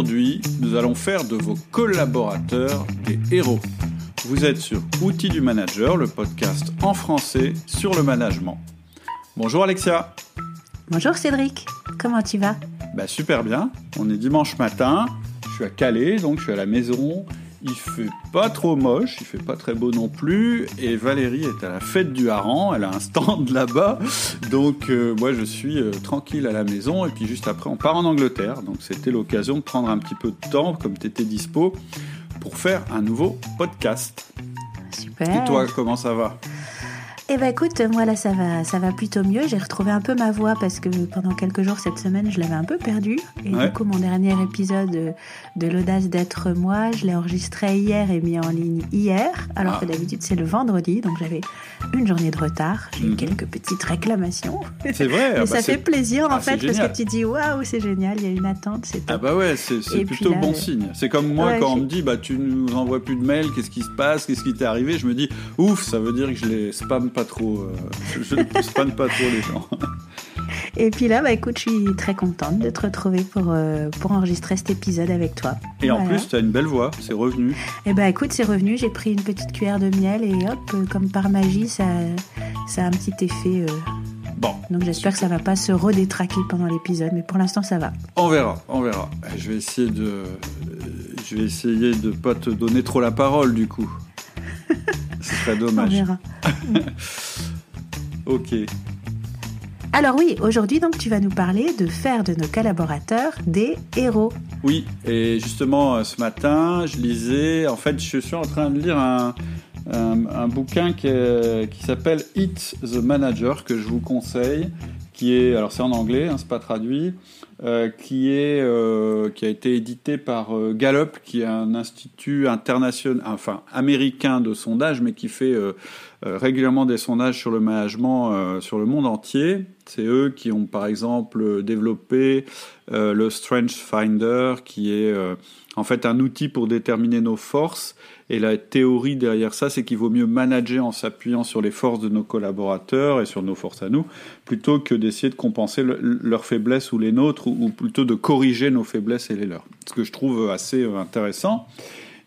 Aujourd'hui, nous allons faire de vos collaborateurs des héros. Vous êtes sur Outils du Manager, le podcast en français sur le management. Bonjour Alexia. Bonjour Cédric, comment tu vas? Bah, Super bien, on est dimanche matin, je suis à Calais, donc je suis à la maison, il fait pas trop moche, il fait pas très beau non plus. Et Valérie est à la fête du hareng, elle a un stand là-bas. Donc euh, moi je suis euh, tranquille à la maison. Et puis juste après on part en Angleterre. Donc c'était l'occasion de prendre un petit peu de temps, comme tu étais dispo, pour faire un nouveau podcast. Super. Et toi, comment ça va? Eh ben écoute, moi là ça va, ça va plutôt mieux. J'ai retrouvé un peu ma voix parce que pendant quelques jours cette semaine je l'avais un peu perdue. Et du coup mon dernier épisode de l'audace d'être moi, je l'ai enregistré hier et mis en ligne hier, alors que ah. d'habitude c'est le vendredi, donc j'avais une journée de retard. J'ai eu mhm. quelques petites réclamations. C'est vrai. Mais ah ça bah fait plaisir en ah, fait parce que tu dis waouh c'est génial, il y a une attente, c'est Ah bah ouais, c'est plutôt bon signe. C'est comme moi quand on me dit bah tu nous envoies plus de mails, qu'est-ce qui se passe, qu'est-ce qui t'est arrivé, je me dis ouf, ça veut dire que je les spam pas trop, euh, je ne spam pas trop les gens. Et puis là, bah écoute, je suis très contente de te retrouver pour, euh, pour enregistrer cet épisode avec toi. Et en plus, tu as une belle voix, c'est revenu. Et bah écoute, c'est revenu, j'ai pris une petite cuillère de miel et hop, euh, comme par magie, ça, ça a un petit effet. Bon. Donc j'espère que ça va pas se redétraquer pendant l'épisode, mais pour l'instant ça va. On verra, on verra. Je vais essayer de, je vais essayer de pas te donner trop la parole du coup. Ce serait dommage. On verra. ok. Alors oui, aujourd'hui donc tu vas nous parler de faire de nos collaborateurs des héros. Oui, et justement euh, ce matin, je lisais, en fait je suis en train de lire un, un, bouquin qui, qui s'appelle It the Manager que je vous conseille, qui est, alors c'est en anglais, hein, c'est pas traduit, euh, qui est, euh, qui a été édité par euh, Gallup, qui est un institut international, enfin américain de sondage, mais qui fait régulièrement des sondages sur le management sur le monde entier. C'est eux qui ont par exemple développé le Strength Finder, qui est en fait un outil pour déterminer nos forces et la théorie derrière ça, c'est qu'il vaut mieux manager en s'appuyant sur les forces de nos collaborateurs et sur nos forces à nous, plutôt que d'essayer de compenser leurs faiblesses ou les nôtres, ou, plutôt de corriger nos faiblesses et les leurs. Ce que je trouve assez euh, intéressant.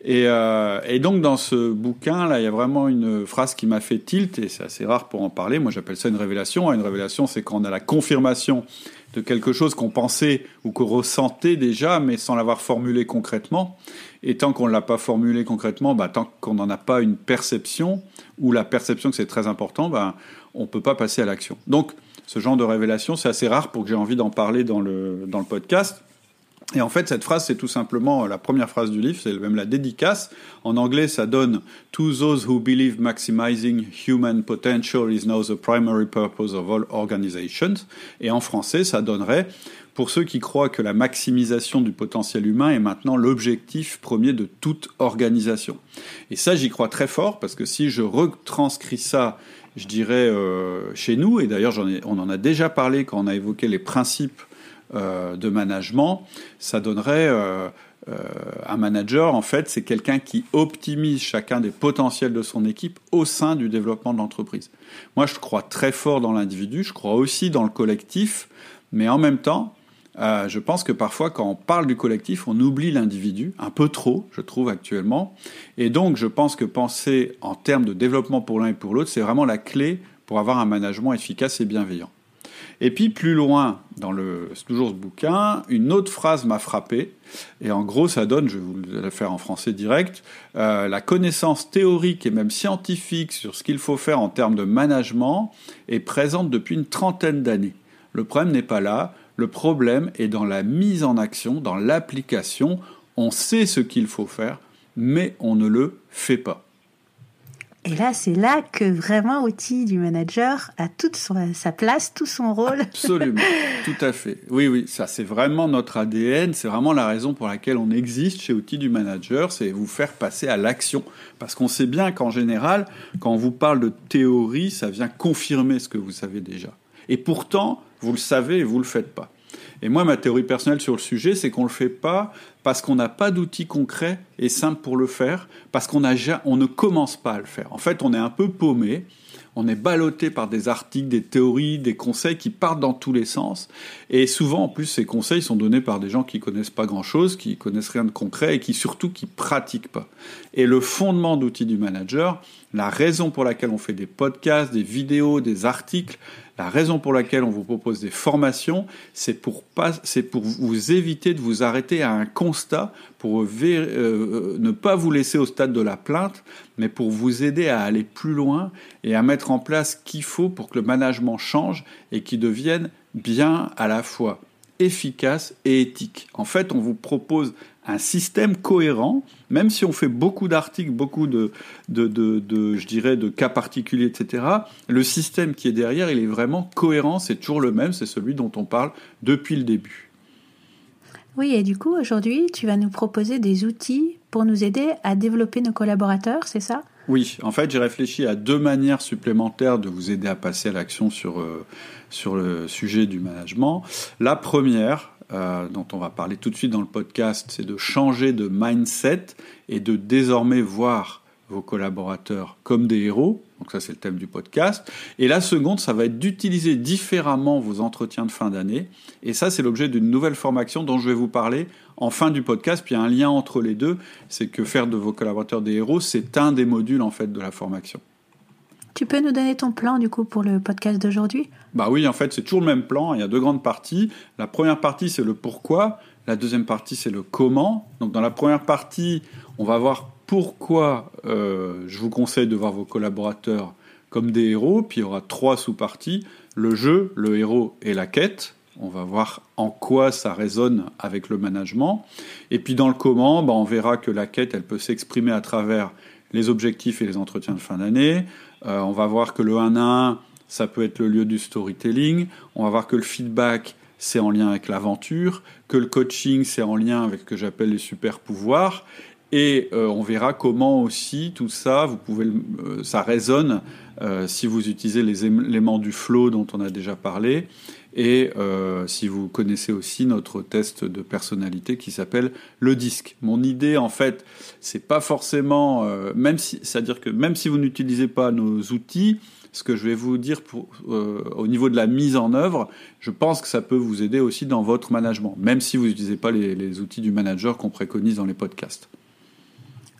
Et, euh, et, donc dans ce bouquin là, il y a vraiment une phrase qui m'a fait tilt et c'est assez rare pour en parler. Moi, j'appelle ça une révélation. Une révélation, c'est quand on a la confirmation de quelque chose qu'on pensait ou qu'on ressentait déjà, mais sans l'avoir formulé concrètement. Et tant qu'on ne l'a pas formulé concrètement, bah, tant qu'on n'en a pas une perception, ou la perception que c'est très important, bah, on ne peut pas passer à l'action. Donc, ce genre de révélation, c'est assez rare pour que j'ai envie d'en parler dans le, dans le podcast. Et en fait, cette phrase, c'est tout simplement la première phrase du livre, c'est même la dédicace. En anglais, ça donne To those who believe maximizing human potential is now the primary purpose of all organizations. Et en français, ça donnerait pour ceux qui croient que la maximisation du potentiel humain est maintenant l'objectif premier de toute organisation. Et ça, j'y crois très fort parce que si je retranscris ça, je dirais euh, chez nous, et d'ailleurs on en a déjà parlé quand on a évoqué les principes euh, de management, ça donnerait euh, un manager, en fait, c'est quelqu'un qui optimise chacun des potentiels de son équipe au sein du développement de l'entreprise. Moi, je crois très fort dans l'individu, je crois aussi dans le collectif, mais en même temps, euh, je pense que parfois, quand on parle du collectif, on oublie l'individu, un peu trop, je trouve, actuellement. Et donc, je pense que penser en termes de développement pour l'un et pour l'autre, c'est vraiment la clé pour avoir un management efficace et bienveillant. Et puis, plus loin, dans le, toujours ce bouquin, une autre phrase m'a frappé. Et en gros, ça donne, je vais vous la faire en français direct, euh, la connaissance théorique et même scientifique sur ce qu'il faut faire en termes de management est présente depuis une trentaine d'années. Le problème n'est pas là. Le problème est dans la mise en action, dans l'application. On sait ce qu'il faut faire, mais on ne le fait pas. Et là, c'est là que vraiment outil du manager a toute sa place, tout son rôle. Absolument, tout à fait. Oui, oui, ça c'est vraiment notre ADN, c'est vraiment la raison pour laquelle on existe chez Outils du Manager, c'est vous faire passer à l'action. Parce qu'on sait bien qu'en général, quand on vous parle de théorie, ça vient confirmer ce que vous savez déjà. Et pourtant, vous le savez et vous le faites pas. Et moi, ma théorie personnelle sur le sujet, c'est qu'on le fait pas parce qu'on n'a pas d'outils concrets et simples pour le faire, parce qu'on on ne commence pas à le faire. En fait, on est un peu paumé, on est ballotté par des articles, des théories, des conseils qui partent dans tous les sens. Et souvent, en plus, ces conseils sont donnés par des gens qui connaissent pas grand-chose, qui connaissent rien de concret et qui surtout qui pratiquent pas. Et le fondement d'outils du manager, la raison pour laquelle on fait des podcasts, des vidéos, des articles, la raison pour laquelle on vous propose des formations, c'est pour, pour vous éviter de vous arrêter à un constat, pour euh, ne pas vous laisser au stade de la plainte, mais pour vous aider à aller plus loin et à mettre en place ce qu'il faut pour que le management change et qu'il devienne bien à la fois efficace et éthique. En fait, on vous propose un système cohérent, même si on fait beaucoup d'articles, beaucoup de, de, de, je dirais, de cas particuliers, etc. Le système qui est derrière, il est vraiment cohérent, c'est toujours le même, c'est celui dont on parle depuis le début. Oui, et du coup, aujourd'hui, tu vas nous proposer des outils pour nous aider à développer nos collaborateurs, c'est ça? Oui, en fait, j'ai réfléchi à deux manières supplémentaires de vous aider à passer à l'action sur, euh, sur le sujet du management. La première, euh, dont on va parler tout de suite dans le podcast, c'est de changer de mindset et de désormais voir vos collaborateurs comme des héros. Donc ça, c'est le thème du podcast. Et la seconde, ça va être d'utiliser différemment vos entretiens de fin d'année. Et ça, c'est l'objet d'une nouvelle formation dont je vais vous parler en fin du podcast. Puis il y a un lien entre les deux, c'est que faire de vos collaborateurs des héros, c'est un des modules en fait de la formation. Tu peux nous donner ton plan du coup pour le podcast d'aujourd'hui? Bah oui, en fait, c'est toujours le même plan. Il y a deux grandes parties. La première partie, c'est le pourquoi. La deuxième partie, c'est le comment. Donc dans la première partie, on va voir pourquoi euh, je vous conseille de voir vos collaborateurs comme des héros. Puis il y aura trois sous-parties le jeu, le héros et la quête. On va voir en quoi ça résonne avec le management. Et puis dans le comment, bah, on verra que la quête, elle peut s'exprimer à travers les objectifs et les entretiens de fin d'année. Euh, on va voir que le 1 à 1, ça peut être le lieu du storytelling. On va voir que le feedback, c'est en lien avec l'aventure, que le coaching, c'est en lien avec ce que j'appelle les super pouvoirs. Et euh, on verra comment aussi tout ça, vous pouvez, euh, ça résonne si vous utilisez les éléments du flow dont on a déjà parlé, et si vous connaissez aussi notre test de personnalité qui s'appelle le disque. Mon idée, en fait, c'est pas forcément, même si, c'est-à-dire que même si vous n'utilisez pas nos outils, ce que je vais vous dire pour, au niveau de la mise en œuvre, je pense que ça peut vous aider aussi dans votre management, même si vous n'utilisez pas les, les outils du manager qu'on préconise dans les podcasts.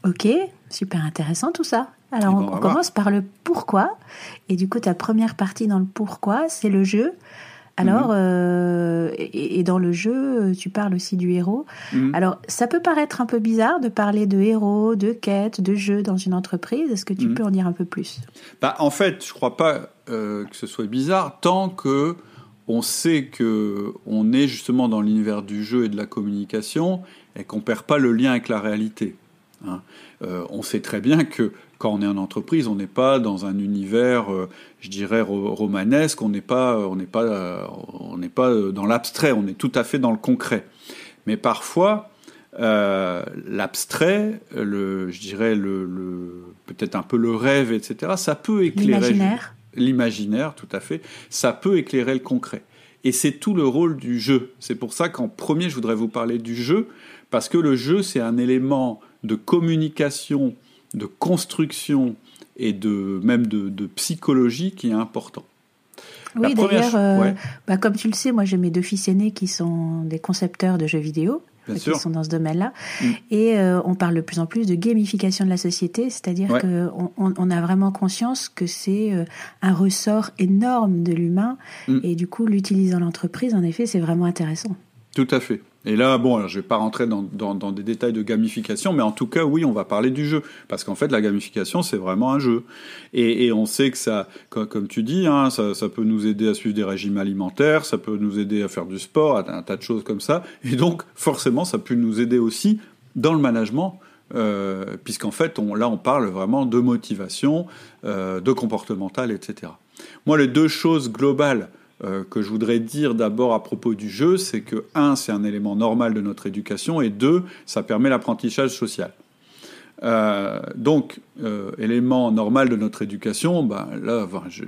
Ok, super intéressant tout ça. Alors on, commence par le pourquoi. Et du coup, ta première partie dans le pourquoi, c'est le jeu. Alors, mhm. euh, et, dans le jeu, tu parles aussi du héros. Mhm. Alors, ça peut paraître un peu bizarre de parler de héros, de quête, de jeu dans une entreprise. Est-ce que tu mhm. peux en dire un peu plus? Bah, En fait, je crois pas euh, que ce soit bizarre tant que on sait que on est justement dans l'univers du jeu et de la communication et qu'on perd pas le lien avec la réalité. Hein. Euh, on sait très bien que quand on est en entreprise, on n'est pas dans un univers, euh, je dirais, romanesque, on n'est pas, on n'est pas, on n'est pas dans l'abstrait, on est tout à fait dans le concret. Mais parfois, euh, l'abstrait, le, je dirais, le, peut-être un peu le rêve, etc., ça peut éclairer. L'imaginaire. L'imaginaire, tout à fait. Ça peut éclairer le concret. Et c'est tout le rôle du jeu. C'est pour ça qu'en premier, je voudrais vous parler du jeu, parce que le jeu, c'est un élément de communication, de construction et de même de, psychologie qui est important. Oui, d'ailleurs, euh, bah, comme tu le sais, moi j'ai mes deux fils aînés qui sont des concepteurs de jeux vidéo. qui sont dans ce domaine-là. Mm. Et euh, on parle de plus en plus de gamification de la société, c'est-à-dire qu'on on, a vraiment conscience que c'est euh, un ressort énorme de l'humain. Mm. Et du coup, l'utiliser dans l'entreprise, en effet, c'est vraiment intéressant. Tout à fait. Et là, bon, je vais pas rentrer dans, des détails de gamification, mais en tout cas, oui, on va parler du jeu, parce qu'en fait, la gamification, c'est vraiment un jeu. Et, on sait que ça, comme tu dis, hein, ça, peut nous aider à suivre des régimes alimentaires, ça peut nous aider à faire du sport, un, tas de choses comme ça. Et donc, forcément, ça peut nous aider aussi dans le management euh, puisqu'en fait, là, on parle vraiment de motivation, euh, de comportemental, etc. Moi, les deux choses globales euh, que je voudrais dire d'abord à propos du jeu, c'est que, un, c'est un élément normal de notre éducation, et deux, ça permet l'apprentissage social. donc, élément normal de notre éducation, ben, là, je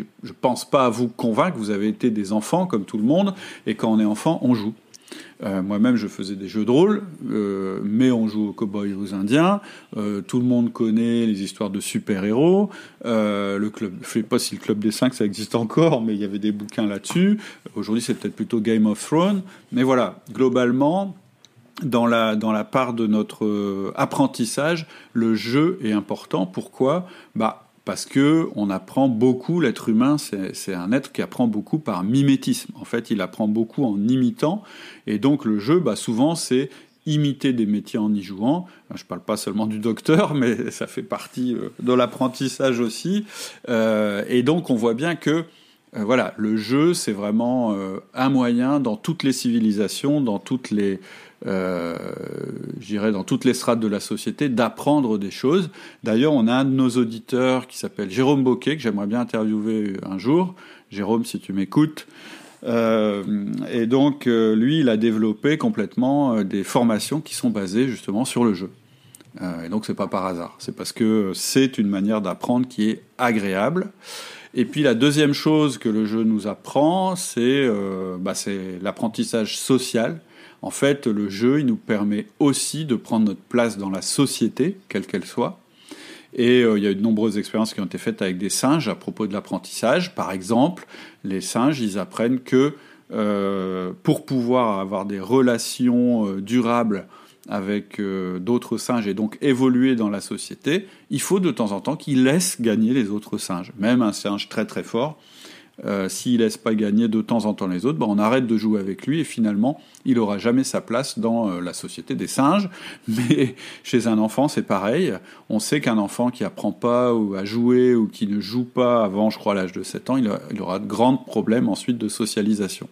ne pense pas à vous convaincre, vous avez été des enfants comme tout le monde, et quand on est enfant, on joue. Euh, moi-même, je faisais des jeux de rôle, euh, mais on joue aux cowboys aux indiens. Euh, tout le monde connaît les histoires de super-héros. le club, je sais pas si le club des cinq ça existe encore, mais il y avait des bouquins là-dessus. Aujourd'hui, c'est peut-être plutôt Game of Thrones. Mais voilà, globalement, dans la, dans la part de notre apprentissage, le jeu est important. Pourquoi? Bah, parce que on apprend beaucoup, l'être humain, c'est un être qui apprend beaucoup par mimétisme. En fait, il apprend beaucoup en imitant, et donc le jeu, bah, souvent, c'est imiter des métiers en y jouant. Je ne parle pas seulement du docteur, mais ça fait partie euh, de l'apprentissage aussi. Euh, et donc, on voit bien que euh, voilà, le jeu, c'est vraiment un moyen dans toutes les civilisations, dans toutes les, euh, j'irais dans toutes les strates de la société, d'apprendre des choses. D'ailleurs, on a un de nos auditeurs qui s'appelle Jérôme Boquet, que j'aimerais bien interviewer un jour. Jérôme, si tu m'écoutes. Euh, et donc, euh, lui, il a développé complètement des formations qui sont basées justement sur le jeu. et donc, c'est pas par hasard. C'est parce que c'est une manière d'apprendre qui est agréable. Et puis la deuxième chose que le jeu nous apprend, c'est bah, l'apprentissage social. En fait, le jeu, il nous permet aussi de prendre notre place dans la société, quelle qu'elle soit. Et euh, il y a eu de nombreuses expériences qui ont été faites avec des singes à propos de l'apprentissage. Par exemple, les singes, ils apprennent que euh, pour pouvoir avoir des relations euh, durables avec d'autres singes et donc évoluer dans la société, il faut de temps en temps qu'ils laissent gagner les autres singes. Même un singe très très fort, euh, s'il laisse pas gagner de temps en temps les autres, ben on arrête de jouer avec lui et finalement il aura jamais sa place dans euh, la société des singes. Mais chez un enfant c'est pareil. On sait qu'un enfant qui apprend pas ou à jouer ou qui ne joue pas avant, je crois, l'âge de 7 ans, il, aura de grands problèmes ensuite de socialisation.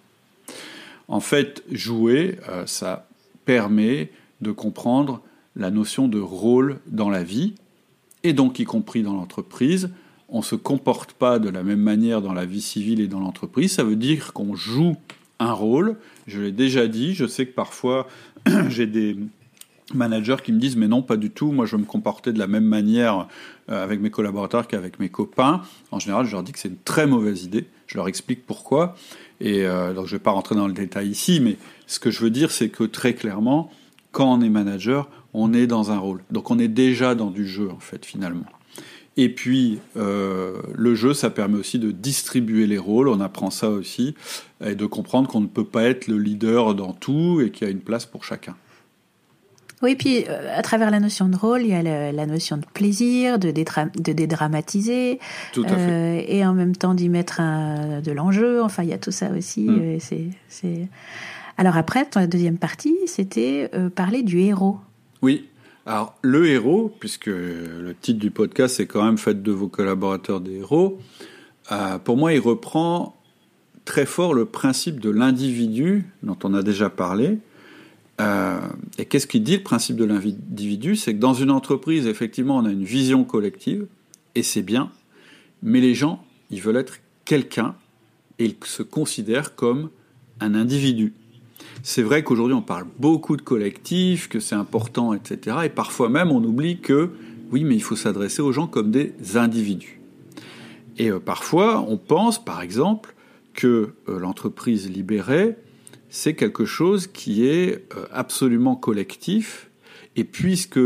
En fait, jouer, euh, ça permet de comprendre la notion de rôle dans la vie, et donc y compris dans l'entreprise, on ne se comporte pas de la même manière dans la vie civile et dans l'entreprise. Ça veut dire qu'on joue un rôle. Je l'ai déjà dit, je sais que parfois j'ai des managers qui me disent mais non pas du tout, moi je me comporter de la même manière euh, avec mes collaborateurs qu'avec mes copains. En général, je leur dis que c'est une très mauvaise idée. Je leur explique pourquoi. Et euh, donc je ne vais pas rentrer dans le détail ici, mais ce que je veux dire, c'est que très clairement, quand on est manager, on est dans un rôle. Donc on est déjà dans du jeu en fait finalement. Et puis, euh, le jeu, ça permet aussi de distribuer les rôles, on apprend ça aussi, et de comprendre qu'on ne peut pas être le leader dans tout et qu'il y a une place pour chacun. Oui, puis euh, à travers la notion de rôle, il y a la, notion de plaisir, de, de dédramatiser, tout à fait. Euh, et en même temps d'y mettre un, de l'enjeu. Enfin, il y a tout ça aussi. Mm. c'est, Alors après, la deuxième partie, c'était parler du héros. Oui, alors, le héros, puisque le titre du podcast est quand même fait de vos collaborateurs des héros, euh, pour moi, il reprend très fort le principe de l'individu dont on a déjà parlé. Euh, et qu'est-ce qu'il dit le principe de l'individu? C'est que dans une entreprise, effectivement, on a une vision collective, et c'est bien, mais les gens, ils veulent être quelqu'un, et ils se considèrent comme un individu. C'est vrai qu'aujourd'hui on parle beaucoup de collectifs, que c'est important, etc. Et parfois même on oublie que oui, mais il faut s'adresser aux gens comme des individus. Et euh, parfois on pense, par exemple, que euh, l'entreprise libérée, c'est quelque chose qui est euh, absolument collectif. Et puisque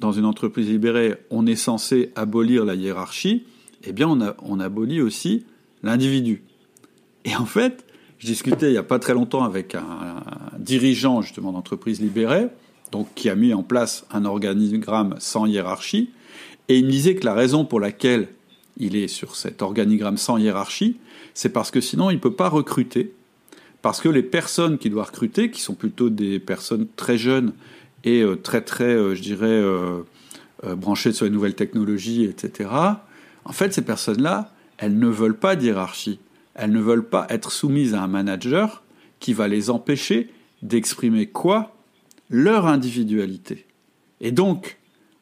dans une entreprise libérée, on est censé abolir la hiérarchie, eh bien on, on abolit aussi l'individu. Et en fait, je discutais il n'y a pas très longtemps avec un, dirigeant justement d'entreprise libérée, donc qui a mis en place un organigramme sans hiérarchie, et il me disait que la raison pour laquelle il est sur cet organigramme sans hiérarchie, c'est parce que sinon il ne peut pas recruter, parce que les personnes qu'il doit recruter, qui sont plutôt des personnes très jeunes et euh, très très, euh, je dirais, euh, branchées sur les nouvelles technologies, etc., en fait ces personnes-là, elles ne veulent pas d'hiérarchie elles ne veulent pas être soumises à un manager qui va les empêcher d'exprimer quoi? Leur individualité. Et donc,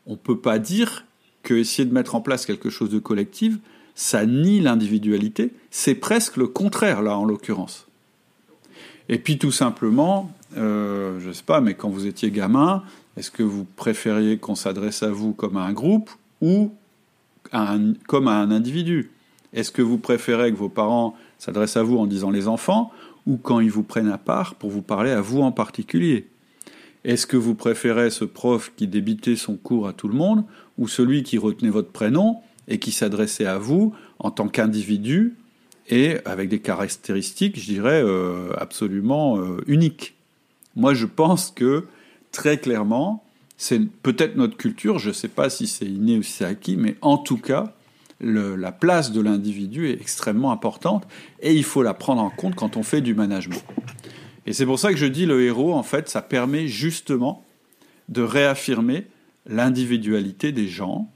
on ne peut pas dire que essayer de mettre en place quelque chose de collectif, ça nie l'individualité, c'est presque le contraire là en l'occurrence. Et puis tout simplement, euh, je ne sais pas, mais quand vous étiez gamin, est-ce que vous préfériez qu'on s'adresse à vous comme à un groupe ou comme à un individu? Est-ce que vous préférez que vos parents s'adressent à vous en disant les enfants ou quand ils vous prennent à part pour vous parler à vous en particulier? Est-ce que vous préférez ce prof qui débitait son cours à tout le monde ou celui qui retenait votre prénom et qui s'adressait à vous en tant qu'individu et avec des caractéristiques, je dirais, euh, absolument euh, uniques? Moi, je pense que très clairement, c'est peut-être notre culture, je ne sais pas si c'est inné ou si c'est acquis, mais en tout cas, la place de l'individu est extrêmement importante et il faut la prendre en compte quand on fait du management. Et c'est pour ça que je dis le héros, en fait, ça permet justement de réaffirmer l'individualité des gens,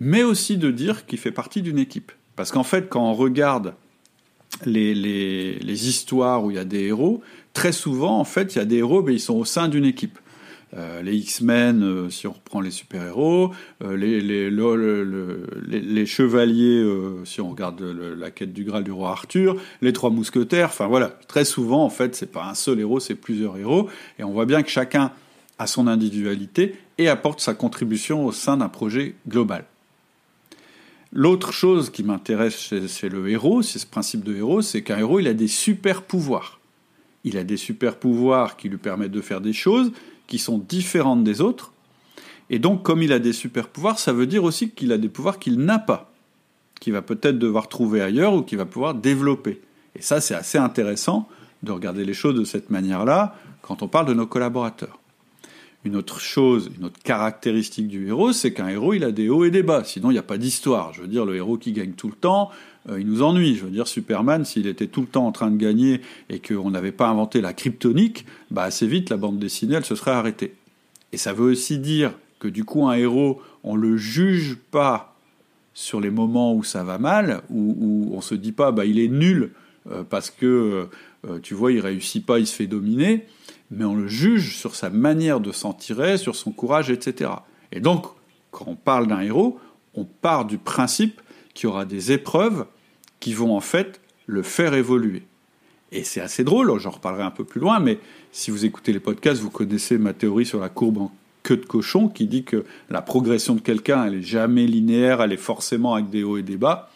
mais aussi de dire qu'il fait partie d'une équipe. Parce qu'en fait, quand on regarde les, les, histoires où il y a des héros, très souvent, en fait, il y a des héros, mais ils sont au sein d'une équipe. Euh, les X-Men, euh, si on reprend les super-héros, euh, les, les, les, chevaliers, si on regarde la quête du Graal du roi Arthur, les trois mousquetaires, enfin voilà, très souvent en fait c'est pas un seul héros, c'est plusieurs héros, et on voit bien que chacun a son individualité et apporte sa contribution au sein d'un projet global. L'autre chose qui m'intéresse chez, le héros, c'est ce principe de héros, c'est qu'un héros, il a des super pouvoirs. Il a des super pouvoirs qui lui permettent de faire des choses, qui sont différentes des autres. Et donc, comme il a des super pouvoirs, ça veut dire aussi qu'il a des pouvoirs qu'il n'a pas, qu'il va peut-être devoir trouver ailleurs ou qu'il va pouvoir développer. Et ça, c'est assez intéressant de regarder les choses de cette manière-là quand on parle de nos collaborateurs. Une autre chose, une autre caractéristique du héros, c'est qu'un héros, il a des hauts et des bas. Sinon, il n'y a pas d'histoire. Je veux dire, le héros qui gagne tout le temps, euh, il nous ennuie. Je veux dire, Superman, s'il était tout le temps en train de gagner et qu'on n'avait pas inventé la kryptonique, bah assez vite, la bande dessinée, elle se serait arrêtée. Et ça veut aussi dire que du coup, un héros, on le juge pas sur les moments où ça va mal, où, où on se dit pas, bah il est nul euh, parce que, euh, tu vois, il réussit pas, il se fait dominer, mais on le juge sur sa manière de s'en tirer, sur son courage, etc. Et donc, quand on parle d'un héros, on part du principe qu'il y aura des épreuves qui vont en fait le faire évoluer. Et c'est assez drôle, j'en reparlerai un peu plus loin, mais si vous écoutez les podcasts, vous connaissez ma théorie sur la courbe en queue de cochon qui dit que la progression de quelqu'un, elle est jamais linéaire, elle est forcément avec des hauts et des bas.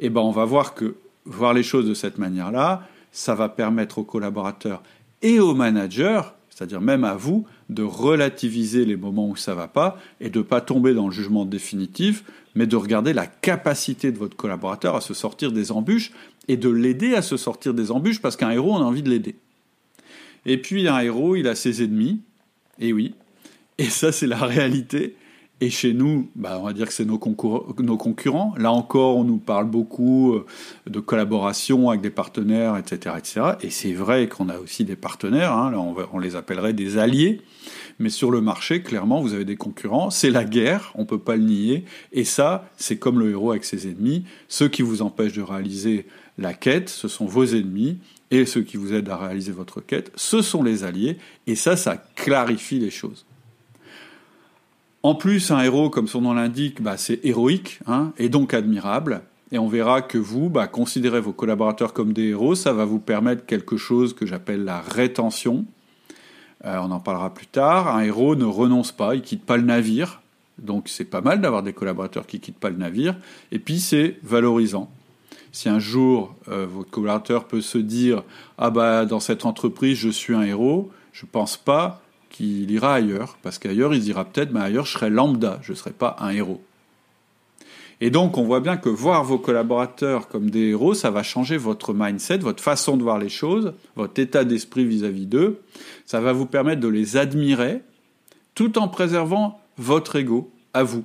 Eh ben on va voir que voir les choses de cette manière-là, ça va permettre aux collaborateurs et aux managers, c'est-à-dire même à vous, de relativiser les moments où ça va pas et de ne pas tomber dans le jugement définitif, mais de regarder la capacité de votre collaborateur à se sortir des embûches et de l'aider à se sortir des embûches parce qu'un héros, on a envie de l'aider. Et puis un héros, il a ses ennemis, et oui, et ça c'est la réalité. Et chez nous, bah, on va dire que c'est nos, concurrents. Là encore, on nous parle beaucoup euh, de collaboration avec des partenaires, etc. etc. Et c'est vrai qu'on a aussi des partenaires, hein. là on, les appellerait des alliés. Mais sur le marché, clairement, vous avez des concurrents. C'est la guerre, on ne peut pas le nier. Et ça, c'est comme le héros avec ses ennemis. Ceux qui vous empêchent de réaliser la quête, ce sont vos ennemis. Et ceux qui vous aident à réaliser votre quête, ce sont les alliés. Et ça, ça clarifie les choses. En plus, un héros, comme son nom l'indique, bah, c'est héroïque hein, et donc admirable. Et on verra que vous, bah, considérez vos collaborateurs comme des héros, ça va vous permettre quelque chose que j'appelle la rétention. Euh, on en parlera plus tard. Un héros ne renonce pas, il quitte pas le navire. Donc c'est pas mal d'avoir des collaborateurs qui quittent pas le navire. Et puis c'est valorisant. Si un jour euh, votre collaborateur peut se dire ah bah dans cette entreprise je suis un héros, je pense pas qu'il ira ailleurs, parce qu'ailleurs il dira peut-être, mais ailleurs je serai lambda, je ne serai pas un héros. Et donc on voit bien que voir vos collaborateurs comme des héros, ça va changer votre mindset, votre façon de voir les choses, votre état d'esprit vis-à-vis d'eux, ça va vous permettre de les admirer, tout en préservant votre ego à vous.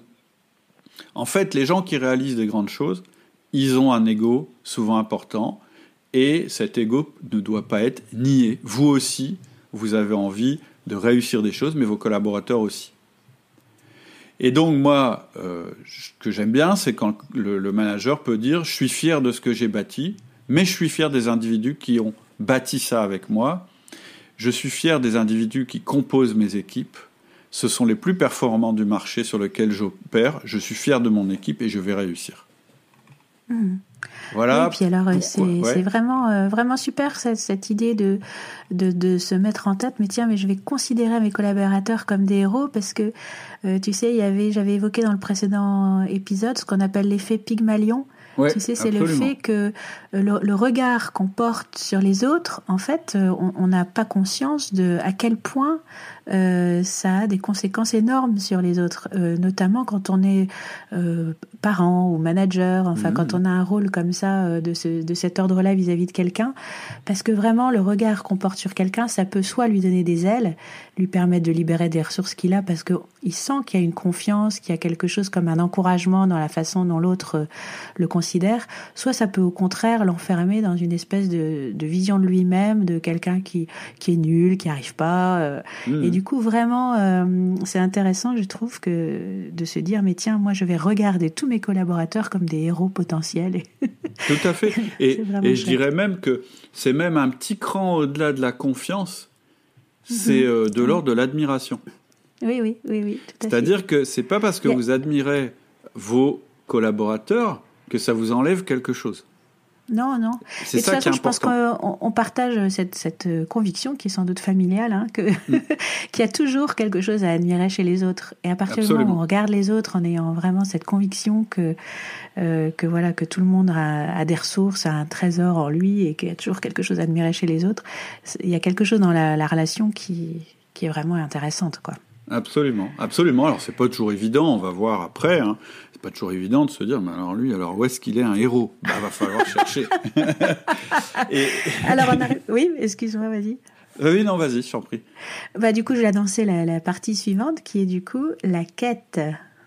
En fait, les gens qui réalisent des grandes choses, ils ont un ego souvent important, et cet ego ne doit pas être nié. Vous aussi, vous avez envie de réussir des choses, mais vos collaborateurs aussi. Et donc moi, euh, ce que j'aime bien, c'est quand le, manager peut dire, je suis fier de ce que j'ai bâti, mais je suis fier des individus qui ont bâti ça avec moi, je suis fier des individus qui composent mes équipes, ce sont les plus performants du marché sur lequel j'opère, je suis fier de mon équipe et je vais réussir. Hmm. Voilà. Et puis alors, euh, c'est vraiment, euh, vraiment super cette, cette idée de, de, de, se mettre en tête, mais tiens, mais je vais considérer mes collaborateurs comme des héros parce que, euh, tu sais, il y avait, j'avais évoqué dans le précédent épisode ce qu'on appelle l'effet Pygmalion. tu sais, c'est le fait que le, le regard qu'on porte sur les autres, en fait, on n'a pas conscience de à quel point euh, ça a des conséquences énormes sur les autres, euh, notamment quand on est euh, parent ou manager, enfin quand mmh. on a un rôle comme ça de, ce, de cet ordre-là vis-à-vis de quelqu'un, parce que vraiment le regard qu'on porte sur quelqu'un, ça peut soit lui donner des ailes, lui permettre de libérer des ressources qu'il a, parce qu'il sent qu'il y a une confiance, qu'il y a quelque chose comme un encouragement dans la façon dont l'autre le considère, soit ça peut au contraire l'enfermer dans une espèce de, de vision de lui-même, de quelqu'un qui, qui est nul, qui arrive pas, mmh du coup, vraiment, euh, c'est intéressant, je trouve, que de se dire, mais tiens, moi, je vais regarder tous mes collaborateurs comme des héros potentiels. Tout à fait. Et, je dirais même que c'est même un petit cran au-delà de la confiance. C'est mhm. euh, de l'ordre de l'admiration. Oui, oui, oui, oui. C'est-à-dire que c'est pas parce que vous admirez vos collaborateurs que ça vous enlève quelque chose. Non, non. C'est ça qui est je pense qu'on partage cette, cette, euh, conviction qui est sans doute familiale, hein, que mm. qu'il y a toujours quelque chose à admirer chez les autres. Et à partir du moment où on regarde les autres en ayant vraiment cette conviction que euh, que voilà que tout le monde a, des ressources, a un trésor en lui et qu'il y a toujours quelque chose à admirer chez les autres, il y a quelque chose dans la, la relation qui qui est vraiment intéressante, quoi. Absolument, absolument. Alors c'est pas toujours évident, on va voir après. Hein pas toujours évident de se dire, mais alors lui, alors où est-ce qu'il est un héros? Bah, Va falloir chercher. Alors on. Oui, excuse-moi, vas-y. Euh, oui, non, vas-y, je t'en prie. Bah, du coup, je vais annoncer la, la, partie suivante, qui est du coup la quête.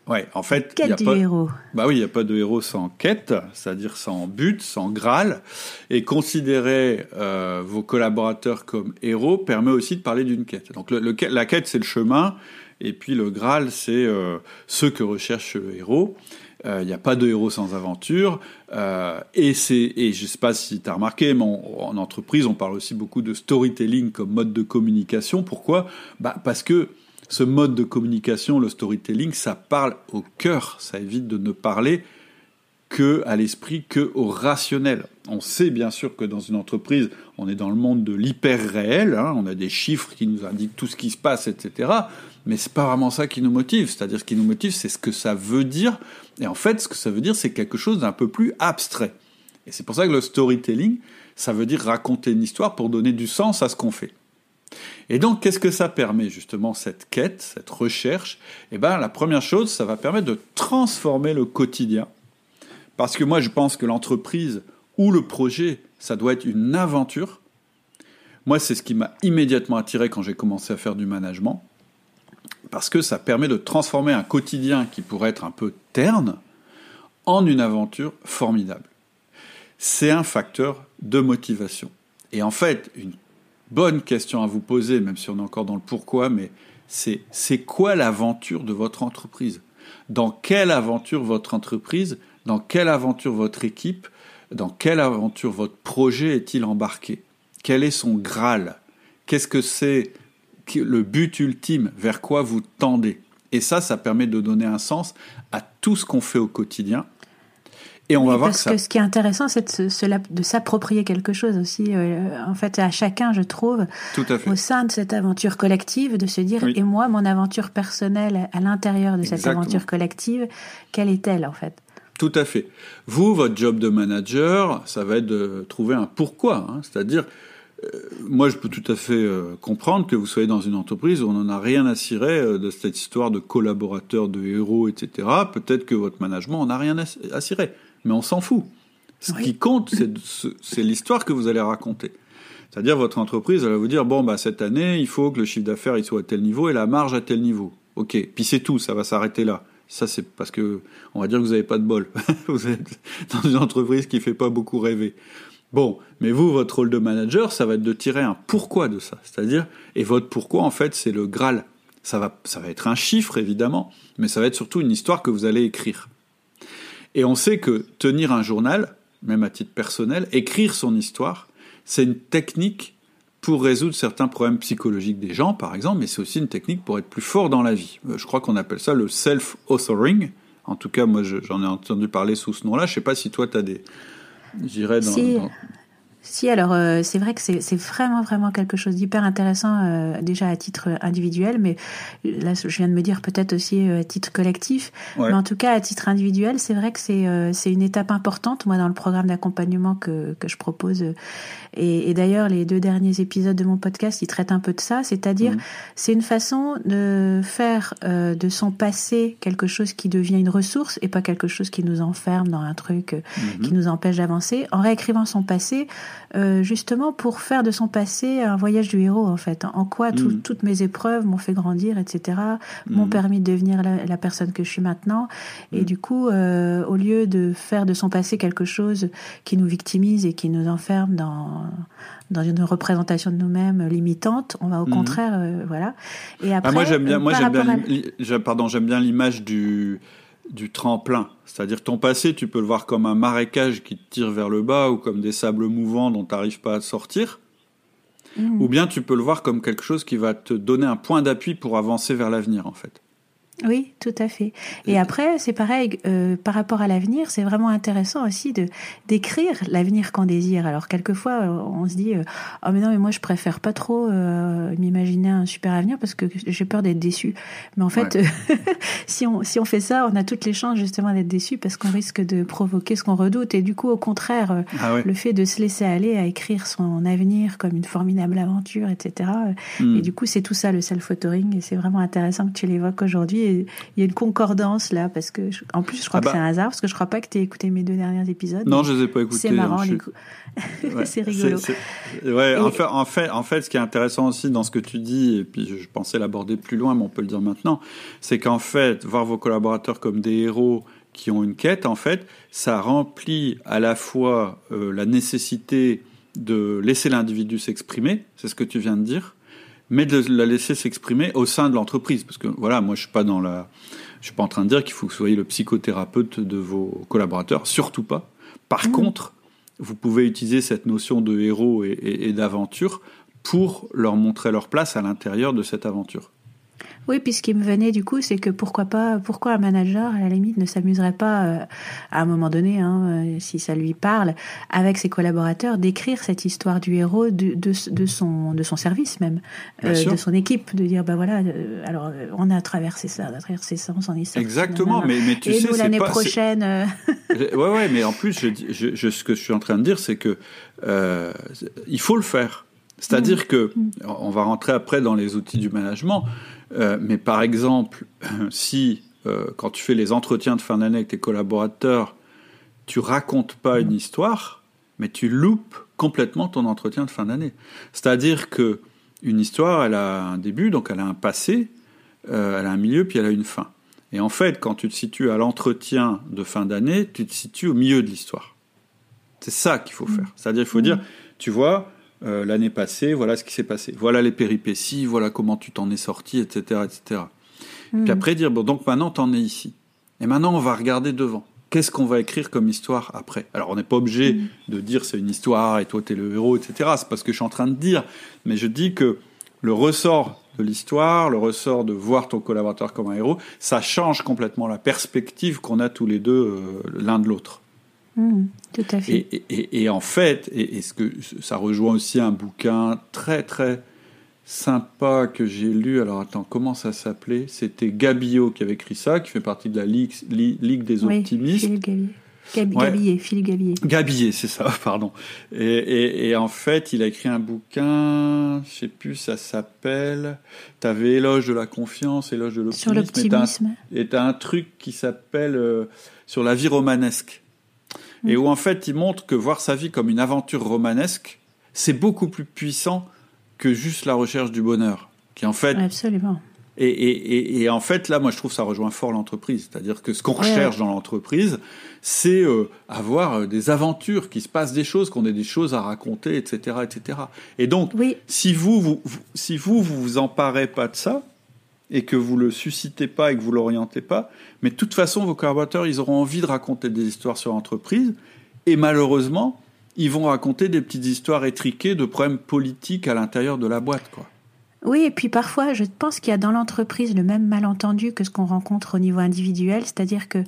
Ouais, en fait, quête du héros. Bah oui, il n'y a pas de héros sans quête, c'est-à-dire sans but, sans graal. Et considérer euh, vos collaborateurs comme héros permet aussi de parler d'une quête. Donc le, la quête, c'est le chemin. Et puis le Graal, c'est euh, ce que recherche le héros. Il euh, n'y a pas de héros sans aventure. Euh, et, c'est, et je ne sais pas si tu as remarqué, mais en entreprise, on parle aussi beaucoup de storytelling comme mode de communication. Pourquoi? Bah Parce que ce mode de communication, le storytelling, ça parle au cœur. Ça évite de ne parler que à l'esprit, que au rationnel. On sait bien sûr que dans une entreprise, on est dans le monde de l'hyper réel. Hein, on a des chiffres qui nous indiquent tout ce qui se passe, etc mais c'est pas vraiment ça qui nous motive. C'est-à-dire, ce qui nous motive, c'est ce que ça veut dire. Et en fait, ce que ça veut dire, c'est quelque chose d'un peu plus abstrait. Et c'est pour ça que le storytelling, ça veut dire raconter une histoire pour donner du sens à ce qu'on fait. Et donc, qu'est-ce que ça permet justement, cette quête, cette recherche? Eh bien, la première chose, ça va permettre de transformer le quotidien. Parce que moi, je pense que l'entreprise ou le projet, ça doit être une aventure. Moi, c'est ce qui m'a immédiatement attiré quand j'ai commencé à faire du management parce que ça permet de transformer un quotidien qui pourrait être un peu terne en une aventure formidable. C'est un facteur de motivation. Et en fait, une bonne question à vous poser, même si on est encore dans le pourquoi, mais c'est c'est quoi l'aventure de votre entreprise? Dans quelle aventure votre entreprise, dans quelle aventure votre équipe, dans quelle aventure votre projet est-il embarqué? Quel est son Graal? Qu'est-ce que c'est le but ultime, vers quoi vous tendez? Et ça, ça permet de donner un sens à tout ce qu'on fait au quotidien. Et on va voir parce que, ce qui est intéressant, c'est de, s'approprier quelque chose aussi. Euh, en fait, à chacun, je trouve, au sein de cette aventure collective, de se dire et moi, mon aventure personnelle à l'intérieur de cette aventure collective, quelle est-elle en fait? Tout à fait. Vous, votre job de manager, ça va être de trouver un pourquoi, hein. c'est-à-dire euh, moi, je peux tout à fait euh, comprendre que vous soyez dans une entreprise où on n'en a rien à cirer euh, de cette histoire de collaborateurs, de héros, etc. Peut-être que votre management en a rien à cirer, mais on s'en fout. Ce qui compte, c'est l'histoire que vous allez raconter. C'est-à-dire, votre entreprise, elle va vous dire bon, bah cette année, il faut que le chiffre d'affaires il soit à tel niveau et la marge à tel niveau. Ok, puis c'est tout, ça va s'arrêter là. Ça, c'est parce que on va dire que vous n'avez pas de bol. vous êtes dans une entreprise qui fait pas beaucoup rêver. Bon, mais vous, votre rôle de manager, ça va être de tirer un pourquoi de ça. C'est-à-dire, et votre pourquoi, en fait, c'est le Graal. Ça va, ça va être un chiffre, évidemment, mais ça va être surtout une histoire que vous allez écrire. Et on sait que tenir un journal, même à titre personnel, écrire son histoire, c'est une technique pour résoudre certains problèmes psychologiques des gens, par exemple, mais c'est aussi une technique pour être plus fort dans la vie. Euh, je crois qu'on appelle ça le self-authoring. En tout cas, moi, j'en ai entendu parler sous ce nom-là. Je ne sais pas si toi, tu as des... J'irais dans, dans, si, alors euh, c'est vrai que c'est vraiment, vraiment quelque chose d'hyper intéressant euh, déjà à titre individuel, mais là je viens de me dire peut-être aussi euh, à titre collectif. Mais en tout cas, à titre individuel, c'est vrai que c'est une étape importante, moi, dans le programme d'accompagnement que, que je propose. Et, et d'ailleurs, les deux derniers épisodes de mon podcast, ils traitent un peu de ça, c'est-à-dire mmh. c'est une façon de faire de son passé quelque chose qui devient une ressource et pas quelque chose qui nous enferme dans un truc mmh. qui nous empêche d'avancer. En réécrivant son passé, euh, justement pour faire de son passé un voyage du héros en fait. En quoi mm. toutes mes épreuves m'ont fait grandir, etc. M'ont mm. permis de devenir la, personne que je suis maintenant. Et mm. du coup, euh, au lieu de faire de son passé quelque chose qui nous victimise et qui nous enferme dans dans une représentation de nous-mêmes limitante, on va au contraire, euh, voilà. Et ah, après, moi j'aime bien, moi j'aime bien, pardon, j'aime bien l'image du du tremplin. C'est-à-dire ton passé, tu peux le voir comme un marécage qui te tire vers le bas ou comme des sables mouvants dont tu n'arrives pas à sortir. Mmh. Ou bien tu peux le voir comme quelque chose qui va te donner un point d'appui pour avancer vers l'avenir en fait. Oui, tout à fait. Et après, c'est pareil, euh, par rapport à l'avenir, c'est vraiment intéressant aussi de d'écrire l'avenir qu'on désire. Alors quelquefois, euh, on se dit, euh, oh mais non, mais moi je préfère pas trop euh, m'imaginer un super avenir parce que j'ai peur d'être déçu. Mais en fait, si on si on fait ça, on a toutes les chances justement d'être déçu parce qu'on risque de provoquer ce qu'on redoute. Et du coup, au contraire, ah le fait de se laisser aller à écrire son avenir comme une formidable aventure, etc. Hmm. Et du coup, c'est tout ça le self-authoring. Et c'est vraiment intéressant que tu l'évoques aujourd'hui il y a une concordance là, parce que en plus, je crois ah que c'est bah. un hasard, parce que je crois pas que tu aies écouté mes deux derniers épisodes. Non, je les ai pas écoutés. C'est marrant, c'est rigolo. Ouais, en, fait, en, fait, en fait, ce qui est intéressant aussi dans ce que tu dis, et puis je pensais l'aborder plus loin, mais on peut le dire maintenant, c'est qu'en fait, voir vos collaborateurs comme des héros qui ont une quête, en fait, ça remplit à la fois euh, la nécessité de laisser l'individu s'exprimer, c'est ce que tu viens de dire, mais de la laisser s'exprimer au sein de l'entreprise. Parce que voilà, moi je suis pas dans la, je suis pas en train de dire qu'il faut que vous soyez le psychothérapeute de vos collaborateurs, surtout pas. Par mmh. contre, vous pouvez utiliser cette notion de héros et d'aventure pour leur montrer leur place à l'intérieur de cette aventure. Oui, puis ce qui me venait du coup, c'est que pourquoi pas, pourquoi un manager à la limite ne s'amuserait pas euh, à un moment donné, hein, euh, si ça lui parle, avec ses collaborateurs, d'écrire cette histoire du héros de, de, de, son de son service même, euh, de son équipe, de dire bah voilà, alors on a traversé ça, on a traversé ça, on s'en est sorti. Exactement, mais mais tu Et sais, nous l'année prochaine. ouais ouais, mais en plus, je, je, ce que je suis en train de dire, c'est que il faut le faire. C'est-à-dire mmh. que, mmh. on va rentrer après dans les outils du management, euh, mais par exemple, si euh, quand tu fais les entretiens de fin d'année avec tes collaborateurs, tu racontes pas une histoire, mais tu loupes complètement ton entretien de fin d'année. C'est-à-dire que une histoire, elle a un début, donc elle a un passé, euh, elle a un milieu, puis elle a une fin. Et en fait, quand tu te situes à l'entretien de fin d'année, tu te situes au milieu de l'histoire. C'est ça qu'il faut faire. C'est-à-dire, il faut dire, tu vois, euh, l'année passée, voilà ce qui s'est passé, voilà les péripéties, voilà comment tu t'en es sorti, etc., etc. Puis hmm. après dire bon donc maintenant t'en es ici. Et maintenant on va regarder devant. Qu'est-ce qu'on va écrire comme histoire après? Alors on n'est pas obligé hmm. de dire c'est une histoire et toi t'es le héros, etc. C'est pas ce que je suis en train de dire, mais je dis que le ressort de l'histoire, le ressort de voir ton collaborateur comme un héros, ça change complètement la perspective qu'on a tous les deux euh, l'un de l'autre. Mmh, tout à fait. Et, en fait, et, ce que ça rejoint aussi un bouquin très très sympa que j'ai lu. Alors attends, comment ça s'appelait? C'était Gabillot qui avait écrit ça, qui fait partie de la Ligue, Ligue des optimistes. Philippe Gabillet, Philippe Gabillet. Gabillet, c'est ça, pardon. Et, en fait, il a écrit un bouquin, je sais plus, ça s'appelle. T'avais Éloge de la confiance, Éloge de l'optimisme. Sur l'optimisme. Et t'as un, truc qui s'appelle euh, Sur la vie romanesque et où en fait il montre que voir sa vie comme une aventure romanesque, c'est beaucoup plus puissant que juste la recherche du bonheur. Qui en fait. Absolument. Et, et, et, en fait, là, moi, je trouve ça rejoint fort l'entreprise. C'est-à-dire que ce qu'on recherche dans l'entreprise, c'est euh, avoir euh, des aventures, qui se passent des choses, qu'on ait des choses à raconter, etc., etc. Et donc, si vous, vous, si vous, vous vous emparez pas de ça, et que vous le suscitez pas et que vous l'orientez pas, mais de toute façon, vos collaborateurs, ils auront envie de raconter des histoires sur l'entreprise, et malheureusement, ils vont raconter des petites histoires étriquées de problèmes politiques à l'intérieur de la boîte, quoi. Oui, et puis parfois, je pense qu'il y a dans l'entreprise le même malentendu que ce qu'on rencontre au niveau individuel, c'est-à-dire que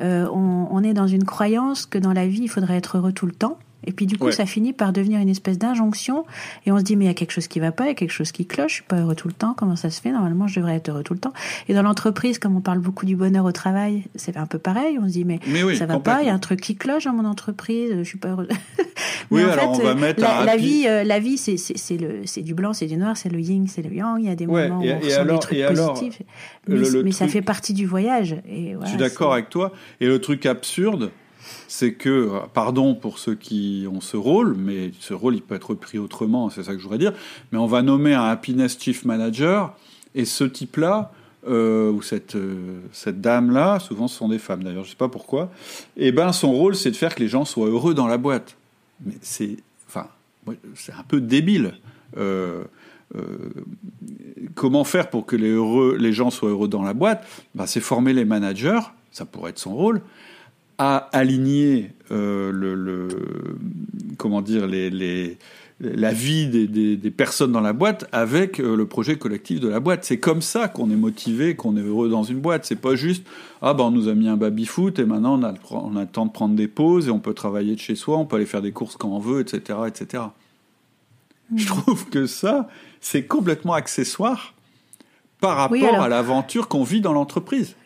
euh, on, est dans une croyance que dans la vie, il faudrait être heureux tout le temps. Et puis du coup, ça finit par devenir une espèce d'injonction. Et on se dit, mais il y a quelque chose qui va pas, il y a quelque chose qui cloche, je suis pas heureux tout le temps, comment ça se fait? Normalement, je devrais être heureux tout le temps. Et dans l'entreprise, comme on parle beaucoup du bonheur au travail, c'est un peu pareil. On se dit, mais, ça va pas, il y a un truc qui cloche dans mon entreprise, je suis pas heureux. oui, alors on va mettre la, la vie, euh, la vie, c'est c'est du blanc, c'est du noir, c'est le yin, c'est le yang. Il y a des moments où on ressent des trucs positifs. mais, ça fait partie du voyage. Et je suis d'accord avec toi. Et le truc absurde, c'est que, pardon pour ceux qui ont ce rôle, mais ce rôle il peut être pris autrement, c'est ça que je voudrais dire, mais on va nommer un happiness chief manager, et ce type-là, euh, ou cette, euh, cette dame-là, souvent ce sont des femmes d'ailleurs, je ne sais pas pourquoi, et eh ben son rôle c'est de faire que les gens soient heureux dans la boîte. Mais c'est, enfin, c'est un peu débile. Euh, comment faire pour que les, heureux, les gens soient heureux dans la boîte? Ben, C'est former les managers, ça pourrait être son rôle, à aligner euh, le, comment dire les, la vie des, personnes dans la boîte avec euh, le projet collectif de la boîte. C'est comme ça qu'on est motivé, qu'on est heureux dans une boîte. C'est pas juste ah ben on nous a mis un baby foot et maintenant on a, on a le temps de prendre des pauses et on peut travailler de chez soi, on peut aller faire des courses quand on veut, etc., etc. Mmh. Je trouve que ça c'est complètement accessoire par rapport à l'aventure qu'on vit dans l'entreprise.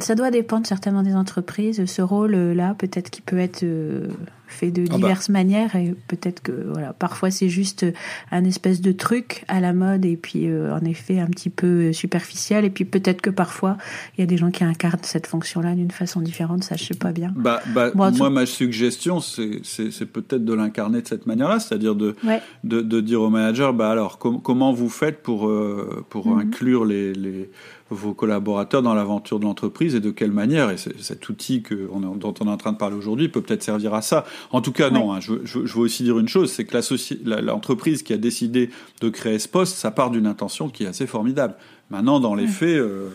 Ça doit dépendre certainement des entreprises. Ce rôle-là, peut-être qu'il peut être euh, fait de ah bah. diverses manières et peut-être que voilà, parfois c'est juste un espèce de truc à la mode et puis euh, en effet un petit peu superficiel et puis peut-être que parfois il y a des gens qui incarnent cette fonction-là d'une façon différente. Ça, je sais pas bien. Bah, bah moi, ma suggestion, c'est peut-être de l'incarner de cette manière-là, c'est-à-dire de, de, de, dire au manager, bah alors comment vous faites pour euh, pour mhm. inclure les, les vos collaborateurs dans l'aventure de l'entreprise et de quelle manière. Et cet outil que dont on est en train de parler aujourd'hui peut peut-être servir à ça. En tout cas, non, hein, je, veux aussi dire une chose, c'est que l'entreprise qui a décidé de créer ce poste, ça part d'une intention qui est assez formidable. Maintenant, dans les faits, euh,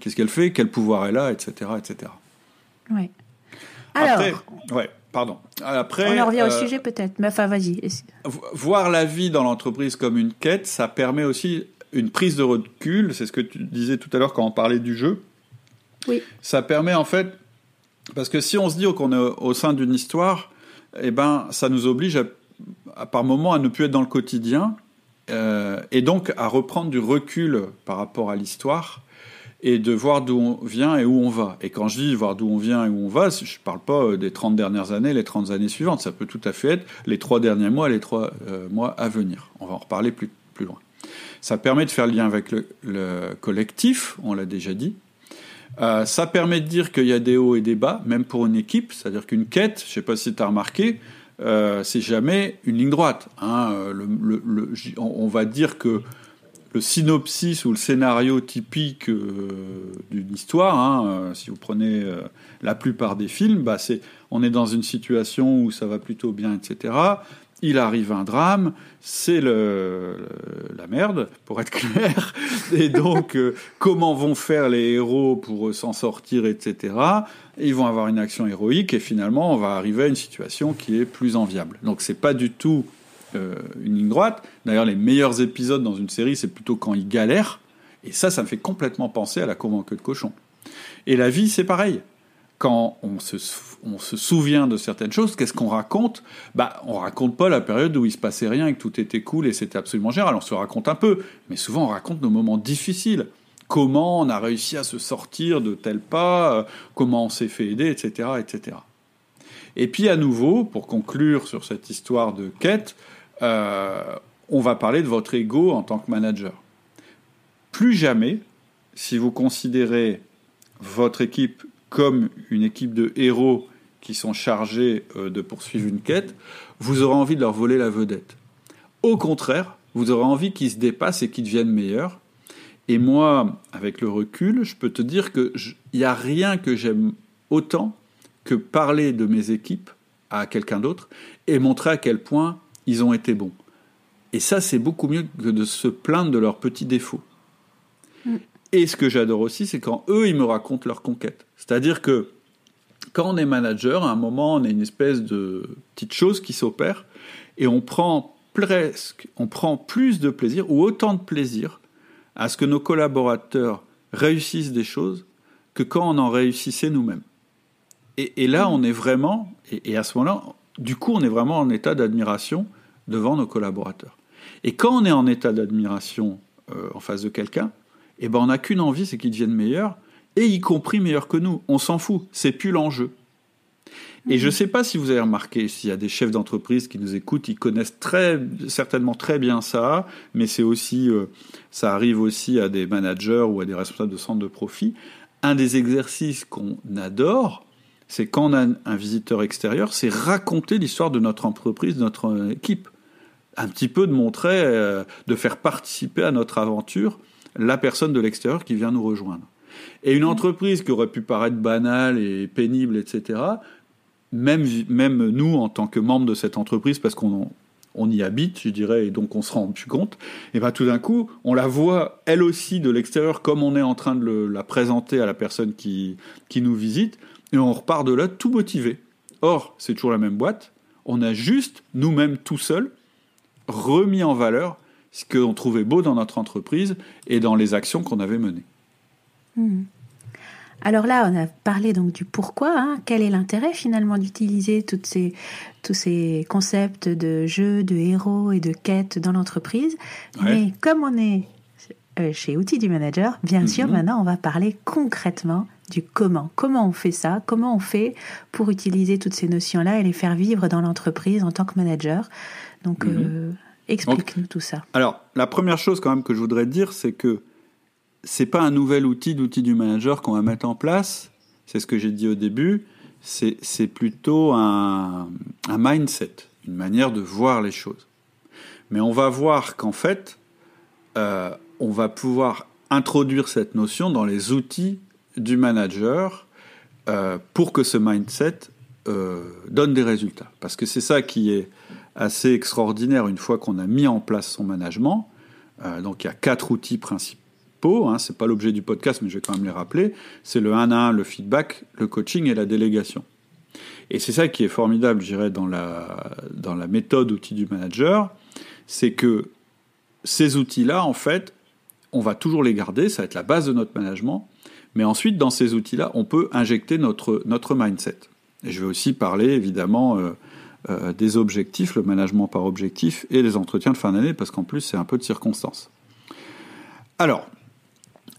qu'est-ce qu'elle fait? Quel pouvoir elle a Etc. etc. Oui. Alors... ouais, pardon. Après, on en revient au euh, sujet peut-être, mais enfin, vas-y. Voir la vie dans l'entreprise comme une quête, ça permet aussi une prise de recul, c'est ce que tu disais tout à l'heure quand on parlait du jeu. Oui. Ça permet en fait, parce que si on se dit qu'on est au sein d'une histoire, eh ben, ça nous oblige à, par moments à ne plus être dans le quotidien euh, et donc à reprendre du recul par rapport à l'histoire et de voir d'où on vient et où on va. Et quand je dis voir d'où on vient et où on va, je ne parle pas euh, des 30 dernières années, les 30 années suivantes, ça peut tout à fait être les trois derniers mois, les trois euh, mois à venir. On va en reparler plus, plus loin. Ça permet de faire le lien avec le, collectif, on l'a déjà dit. Euh, ça permet de dire qu'il y a des hauts et des bas, même pour une équipe. C'est-à-dire qu'une quête, je ne sais pas si tu as remarqué, euh, c'est jamais une ligne droite. Hein. Le, on va dire que le synopsis ou le scénario typique euh, d'une histoire, hein, si vous prenez la plupart des films, bah c'est on est dans une situation où ça va plutôt bien, etc il arrive un drame, c'est le, la merde, pour être clair. Et donc, euh, comment vont faire les héros pour euh, s'en sortir, etc. Ils vont avoir une action héroïque et finalement, on va arriver à une situation qui est plus enviable. Donc, c'est pas du tout euh, une ligne droite. D'ailleurs, les meilleurs épisodes dans une série, c'est plutôt quand ils galèrent. Et ça, ça me fait complètement penser à la convaincue de cochon. Et la vie, c'est pareil quand on se, on se souvient de certaines choses, qu'est-ce qu'on raconte? Bah, on raconte pas la période où il se passait rien et que tout était cool et c'était absolument génial. On se raconte un peu, mais souvent on raconte nos moments difficiles. Comment on a réussi à se sortir de tel pas, euh, comment on s'est fait aider, etc., etc. Et puis à nouveau, pour conclure sur cette histoire de quête, euh, on va parler de votre ego en tant que manager. Plus jamais, si vous considérez votre équipe comme une équipe de héros qui sont chargés euh, de poursuivre une quête, vous aurez envie de leur voler la vedette. Au contraire, vous aurez envie qu'ils se dépassent et qu'ils deviennent meilleurs. Et moi, avec le recul, je peux te dire qu'il n'y a rien que j'aime autant que parler de mes équipes à quelqu'un d'autre et montrer à quel point ils ont été bons. Et ça, c'est beaucoup mieux que de se plaindre de leurs petits défauts. Mm. Et ce que j'adore aussi, c'est quand eux, ils me racontent leurs conquêtes. C'est-à-dire que quand on est manager, à un moment, on a une espèce de petite chose qui s'opère et on prend presque, on prend plus de plaisir ou autant de plaisir à ce que nos collaborateurs réussissent des choses que quand on en réussissait nous-mêmes. Et, là, on est vraiment, et, à ce moment-là, du coup, on est vraiment en état d'admiration devant nos collaborateurs. Et quand on est en état d'admiration euh, en face de quelqu'un, eh ben, on n'a qu'une envie, c'est qu'ils deviennent meilleurs, et y compris meilleurs que nous. On s'en fout, c'est plus l'enjeu. Et je ne mhm. sais pas si vous avez remarqué, s'il y a des chefs d'entreprise qui nous écoutent, ils connaissent très certainement très bien ça, mais c'est aussi, euh, ça arrive aussi à des managers ou à des responsables de centres de profit. Un des exercices qu'on adore, c'est quand on a un visiteur extérieur, c'est raconter l'histoire de notre entreprise, de notre euh, équipe. Un petit peu de montrer, euh, de faire participer à notre aventure la personne de l'extérieur qui vient nous rejoindre. Et une entreprise qui aurait pu paraître banale et pénible, etc., même, même nous, en tant que membres de cette entreprise, parce qu'on on y habite, je dirais, et donc on se rend plus compte, et bien tout d'un coup, on la voit elle aussi de l'extérieur comme on est en train de la présenter à la personne qui, qui nous visite, et on repart de là tout motivé. Or, c'est toujours la même boîte, on a juste, nous-mêmes tout seuls, remis en valeur ce qu'on trouvait beau dans notre entreprise et dans les actions qu'on avait menées. Mmh. Alors là, on a parlé donc du pourquoi. Hein. Quel est l'intérêt finalement d'utiliser toutes ces, tous ces concepts de jeux, de héros et de quêtes dans l'entreprise? Mais comme on est euh, chez Outils du Manager, bien sûr, mhm. maintenant on va parler concrètement du comment. Comment on fait ça? Comment on fait pour utiliser toutes ces notions-là et les faire vivre dans l'entreprise en tant que manager? Donc, mhm. euh, explique-nous tout ça. Alors, la première chose quand même que je voudrais dire, c'est que c'est pas un nouvel outil d'outil du manager qu'on va mettre en place. C'est ce que j'ai dit au début. C'est plutôt un, mindset, une manière de voir les choses. Mais on va voir qu'en fait, euh, on va pouvoir introduire cette notion dans les outils du manager euh, pour que ce mindset euh, donne des résultats. Parce que c'est ça qui est assez extraordinaire une fois qu'on a mis en place son management. donc il y a quatre outils principaux Hein, c'est pas l'objet du podcast, mais je vais quand même les rappeler, c'est le 1 à 1, le feedback, le coaching et la délégation. Et c'est ça qui est formidable, je dirais, dans la, dans la méthode outil du manager, c'est que ces outils-là, en fait, on va toujours les garder, ça va être la base de notre management, mais ensuite, dans ces outils-là, on peut injecter notre, notre mindset. Et je vais aussi parler, évidemment, euh, euh, des objectifs, le management par objectif, et des entretiens de fin d'année, parce qu'en plus, c'est un peu de circonstance. Alors,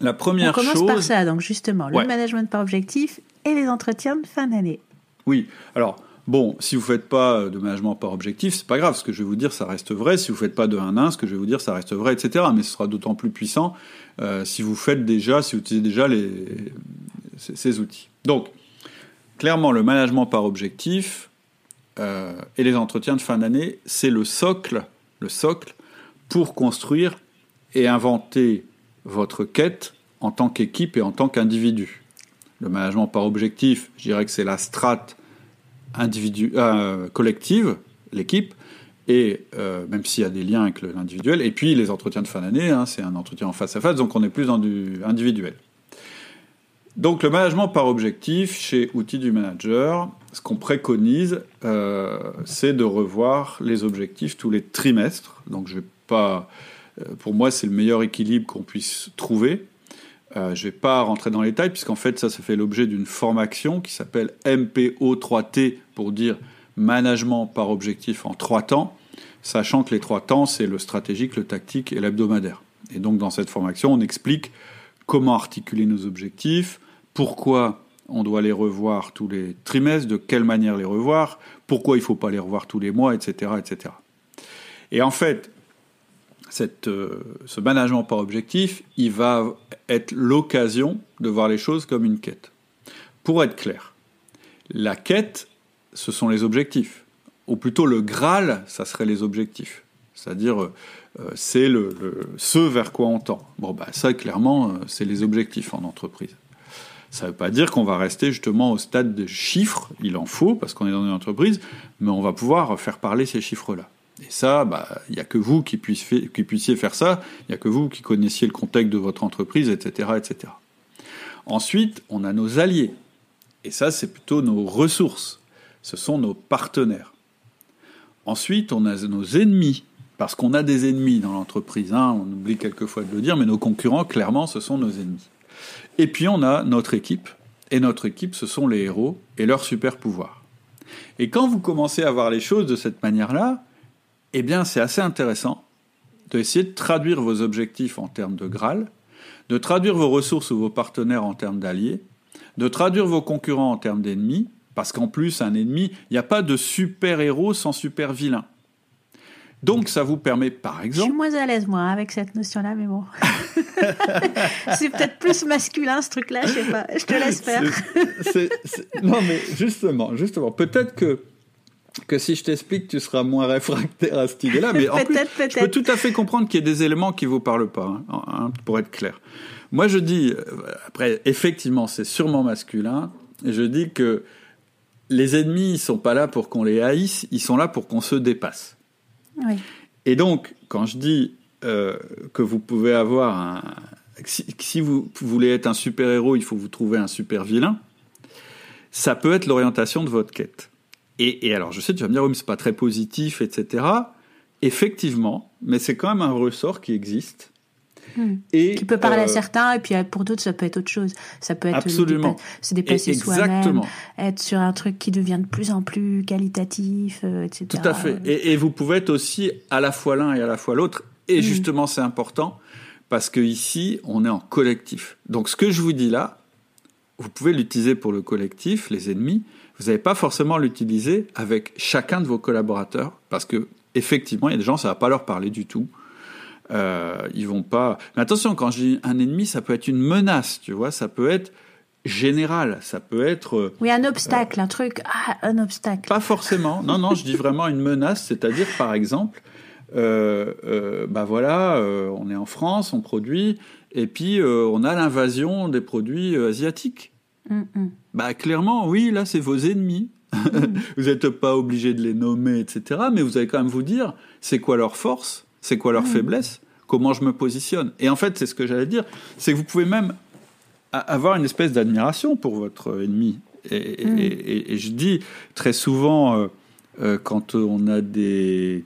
la première. On commence par ça, donc justement, le management par objectif et les entretiens de fin d'année. Oui, alors. Bon, si vous ne faites pas de management par objectif, c'est pas grave. Ce que je vais vous dire, ça reste vrai. Si vous ne faites pas de 1-1, ce que je vais vous dire, ça reste vrai, etc. Mais ce sera d'autant plus puissant euh, si vous faites déjà, si vous utilisez déjà les, ces, outils. Donc, clairement, le management par objectif euh, et les entretiens de fin d'année, c'est le socle, le socle pour construire et inventer votre quête en tant qu'équipe et en tant qu'individu. Le management par objectif, je dirais que c'est la strate euh, collective, l'équipe, et euh, même s'il y a des liens avec l'individuel, et puis les entretiens de fin d'année, hein, c'est un entretien en face à face, donc on est plus dans du individuel. Donc le management par objectif chez Outils du Manager, ce qu'on préconise, euh, c'est de revoir les objectifs tous les trimestres. Donc je vais pas pour moi, c'est le meilleur équilibre qu'on puisse trouver. Euh, je ne vais pas rentrer dans les détails, puisqu'en fait, ça, ça fait l'objet d'une formation qui s'appelle MPO3T, pour dire management par objectif en trois temps, sachant que les trois temps, c'est le stratégique, le tactique et l'hebdomadaire. Et donc, dans cette formation, on explique comment articuler nos objectifs, pourquoi on doit les revoir tous les trimestres, de quelle manière les revoir, pourquoi il ne faut pas les revoir tous les mois, etc., etc. Et en fait, euh, ce management par objectif, il va être l'occasion de voir les choses comme une quête. Pour être clair, la quête, ce sont les objectifs. Ou plutôt le Graal, ça serait les objectifs. C'est-à-dire, euh, c'est ce vers quoi on tend. Bon, bah, ça, clairement, euh, c'est les objectifs en entreprise. Ça ne veut pas dire qu'on va rester justement au stade de chiffres, il en faut, parce qu'on est dans une entreprise, mais on va pouvoir faire parler ces chiffres-là. Et ça, bah, il n'y a que vous qui, puissiez, faire ça, il n'y a que vous qui connaissiez le contexte de votre entreprise, etc., etc. Ensuite, on a nos alliés. Et ça, c'est plutôt nos ressources. Ce sont nos partenaires. Ensuite, on a nos ennemis, parce qu'on a des ennemis dans l'entreprise. Hein. on oublie quelquefois de le dire, mais nos concurrents, clairement, ce sont nos ennemis. Et puis, on a notre équipe. Et notre équipe, ce sont les héros et leurs super pouvoirs. Et quand vous commencez à voir les choses de cette manière-là, eh bien, c'est assez intéressant d'essayer de traduire vos objectifs en termes de Graal, de traduire vos ressources ou vos partenaires en termes d'alliés, de traduire vos concurrents en termes d'ennemis, parce qu'en plus, un ennemi, il n'y a pas de super-héros sans super-vilain. Donc, ça vous permet, par exemple. Je suis moins à l'aise, moi, avec cette notion-là, mais bon. c'est peut-être plus masculin, ce truc-là, je sais pas. Je te laisse faire. Non, mais justement, justement, peut-être que que si je t'explique, tu seras moins réfractaire à cette idée-là. Mais en plus, je peux tout à fait comprendre qu'il y ait des éléments qui vous parlent pas, hein, hein, pour être clair. Moi, je dis, euh, après, effectivement, c'est sûrement masculin, et je dis que les ennemis, ils sont pas là pour qu'on les haïsse, ils sont là pour qu'on se dépasse. Oui. Et donc, quand je dis euh, que vous pouvez avoir un... Si, vous voulez être un super-héros, il faut vous trouver un super-vilain, ça peut être l'orientation de votre quête. Et, alors, je sais, tu vas me dire, oui, mais c'est pas très positif, etc. Effectivement, mais c'est quand même un ressort qui existe. Hmm. Et, qui peut parler à euh, certains, et puis pour d'autres, ça peut être autre chose. Ça peut être absolument. se dépasser soi-même, être sur un truc qui devient de plus en plus qualitatif, euh, etc. Tout à fait. Et, vous pouvez être aussi à la fois l'un et à la fois l'autre. Et hmm. justement, c'est important parce que ici, on est en collectif. Donc, ce que je vous dis là, vous pouvez l'utiliser pour le collectif, les ennemis, vous n'avez pas forcément l'utiliser avec chacun de vos collaborateurs, parce que effectivement, il y a des gens, ça va pas leur parler du tout. Euh, ils vont pas. Mais attention, quand je dis un ennemi, ça peut être une menace, tu vois, ça peut être général, ça peut être. Euh, oui, un obstacle, un truc, ah, un obstacle. Pas forcément. Non, non, je dis vraiment une menace, c'est-à-dire, par exemple, euh, euh bah voilà, on est en France, on produit, et puis on a l'invasion des produits asiatiques. Bah clairement, oui, là c'est vos ennemis. vous n'êtes pas obligé de les nommer, etc. Mais vous allez quand même vous dire, c'est quoi leur force, c'est quoi leur faiblesse, comment je me positionne? Et en fait, c'est ce que j'allais dire, c'est que vous pouvez même avoir une espèce d'admiration pour votre ennemi. Et, je dis très souvent, euh, euh, quand on a des,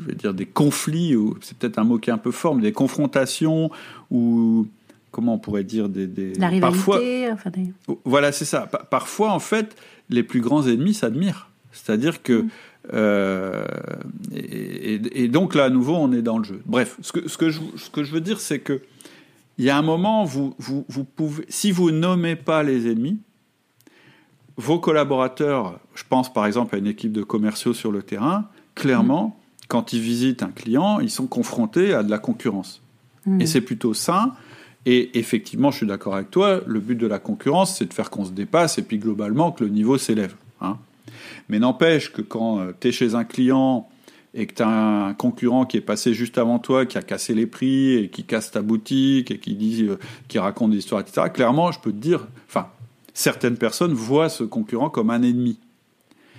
je vais dire des conflits, ou c'est peut-être un mot qui est un peu fort, mais des confrontations ou comment on pourrait dire des, des... la rivalité enfin voilà c'est ça parfois en fait les plus grands ennemis s'admirent c'est-à-dire que mm. euh, et, donc là à nouveau on est dans le jeu bref ce que, ce que, je, ce que je veux dire c'est que il y a un moment vous, vous, vous pouvez si vous nommez pas les ennemis vos collaborateurs je pense par exemple à une équipe de commerciaux sur le terrain clairement mm. quand ils visitent un client ils sont confrontés à de la concurrence mm. et c'est plutôt sain et effectivement, je suis d'accord avec toi, le but de la concurrence, c'est de faire qu'on se dépasse et puis globalement que le niveau s'élève. Hein. Mais n'empêche que quand euh, tu es chez un client et que tu as un concurrent qui est passé juste avant toi, qui a cassé les prix et qui casse ta boutique et qui dit, euh, qui raconte des histoires, etc. Clairement, je peux te dire, enfin, certaines personnes voient ce concurrent comme un ennemi.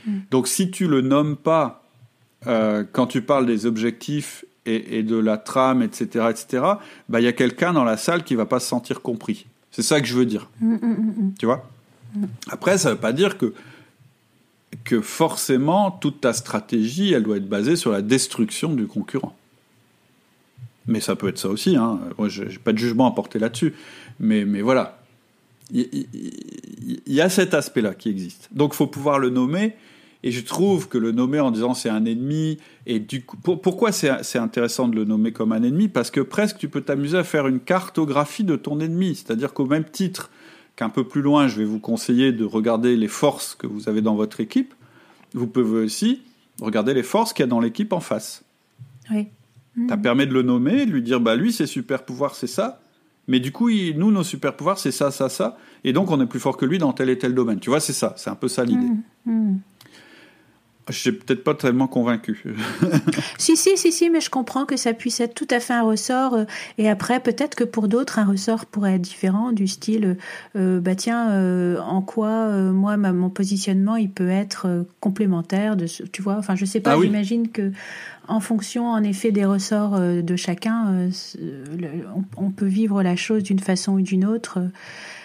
Mm. Donc, si tu le nommes pas euh, quand tu parles des objectifs et, de la trame, etc., etc., bah, il y a quelqu'un dans la salle qui va pas se sentir compris. C'est ça que je veux dire. Mm, mm, mm, tu vois? Après, ça ne veut pas dire que, que forcément toute ta stratégie, elle doit être basée sur la destruction du concurrent. Mais ça peut être ça aussi. Hein. Moi, je n'ai pas de jugement à porter là-dessus. Mais, mais voilà. Il y, a cet aspect-là qui existe. Donc, il faut pouvoir le nommer et je trouve que le nommer en disant c'est un ennemi, et du coup, pourquoi c'est intéressant de le nommer comme un ennemi? Parce que presque tu peux t'amuser à faire une cartographie de ton ennemi. C'est-à-dire qu'au même titre qu'un peu plus loin, je vais vous conseiller de regarder les forces que vous avez dans votre équipe, vous pouvez aussi regarder les forces qu'il y a dans l'équipe en face. Oui. Ça permet de le nommer, de lui dire bah lui, ses super pouvoirs, c'est ça. Mais du coup, nous, nos super pouvoirs, c'est ça, ça, ça. Et donc, on est plus fort que lui dans tel et tel domaine. Tu vois, c'est ça. C'est un peu ça l'idée. Mmh, mmh. Je suis peut-être pas tellement convaincu. si, si, si, si, mais je comprends que ça puisse être tout à fait un ressort. Euh, et après, peut-être que pour d'autres, un ressort pourrait être différent, du style, euh, bah tiens, euh, en quoi, moi, mon positionnement, il peut être complémentaire de ce, tu vois. Enfin, je sais pas, ah j'imagine que en fonction, en effet, des ressorts euh, de chacun, euh, on, peut vivre la chose d'une façon ou d'une autre.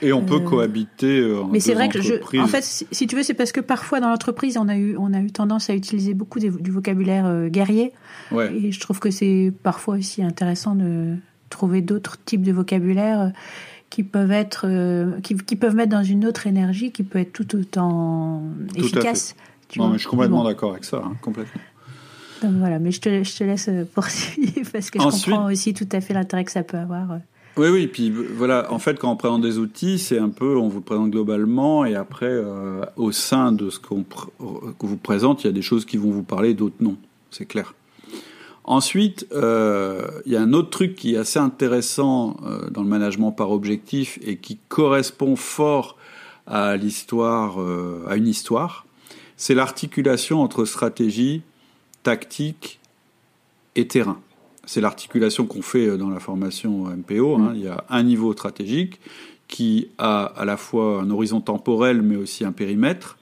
Et on peut euh, cohabiter. mais c'est vrai que je, en fait, si tu veux, c'est parce que parfois dans l'entreprise, on a eu, on a eu tendance à utiliser beaucoup du vocabulaire guerrier. Et je trouve que c'est parfois aussi intéressant de trouver d'autres types de vocabulaire qui peuvent être, qui, peuvent mettre dans une autre énergie, qui peut être tout autant efficace. non, mais je suis complètement d'accord avec ça, hein, complètement voilà, mais je te, je te laisse euh, poursuivre parce que je comprends aussi tout à fait l'intérêt que ça peut avoir. Euh. Oui, oui, puis voilà, en fait, quand on présente des outils, c'est un peu, on vous présente globalement, et après, euh, au sein de ce qu'on vous présente, il y a des choses qui vont vous parler, d'autres non, c'est clair. Ensuite, il y a un autre truc qui est assez intéressant dans le management par objectif et qui correspond fort à l'histoire, à une histoire, c'est l'articulation entre stratégie tactique et terrain. C'est l'articulation qu'on fait euh, dans la formation MPO. Hein. Mm. Il y a un niveau stratégique qui a à la fois un horizon temporel mais aussi un périmètre,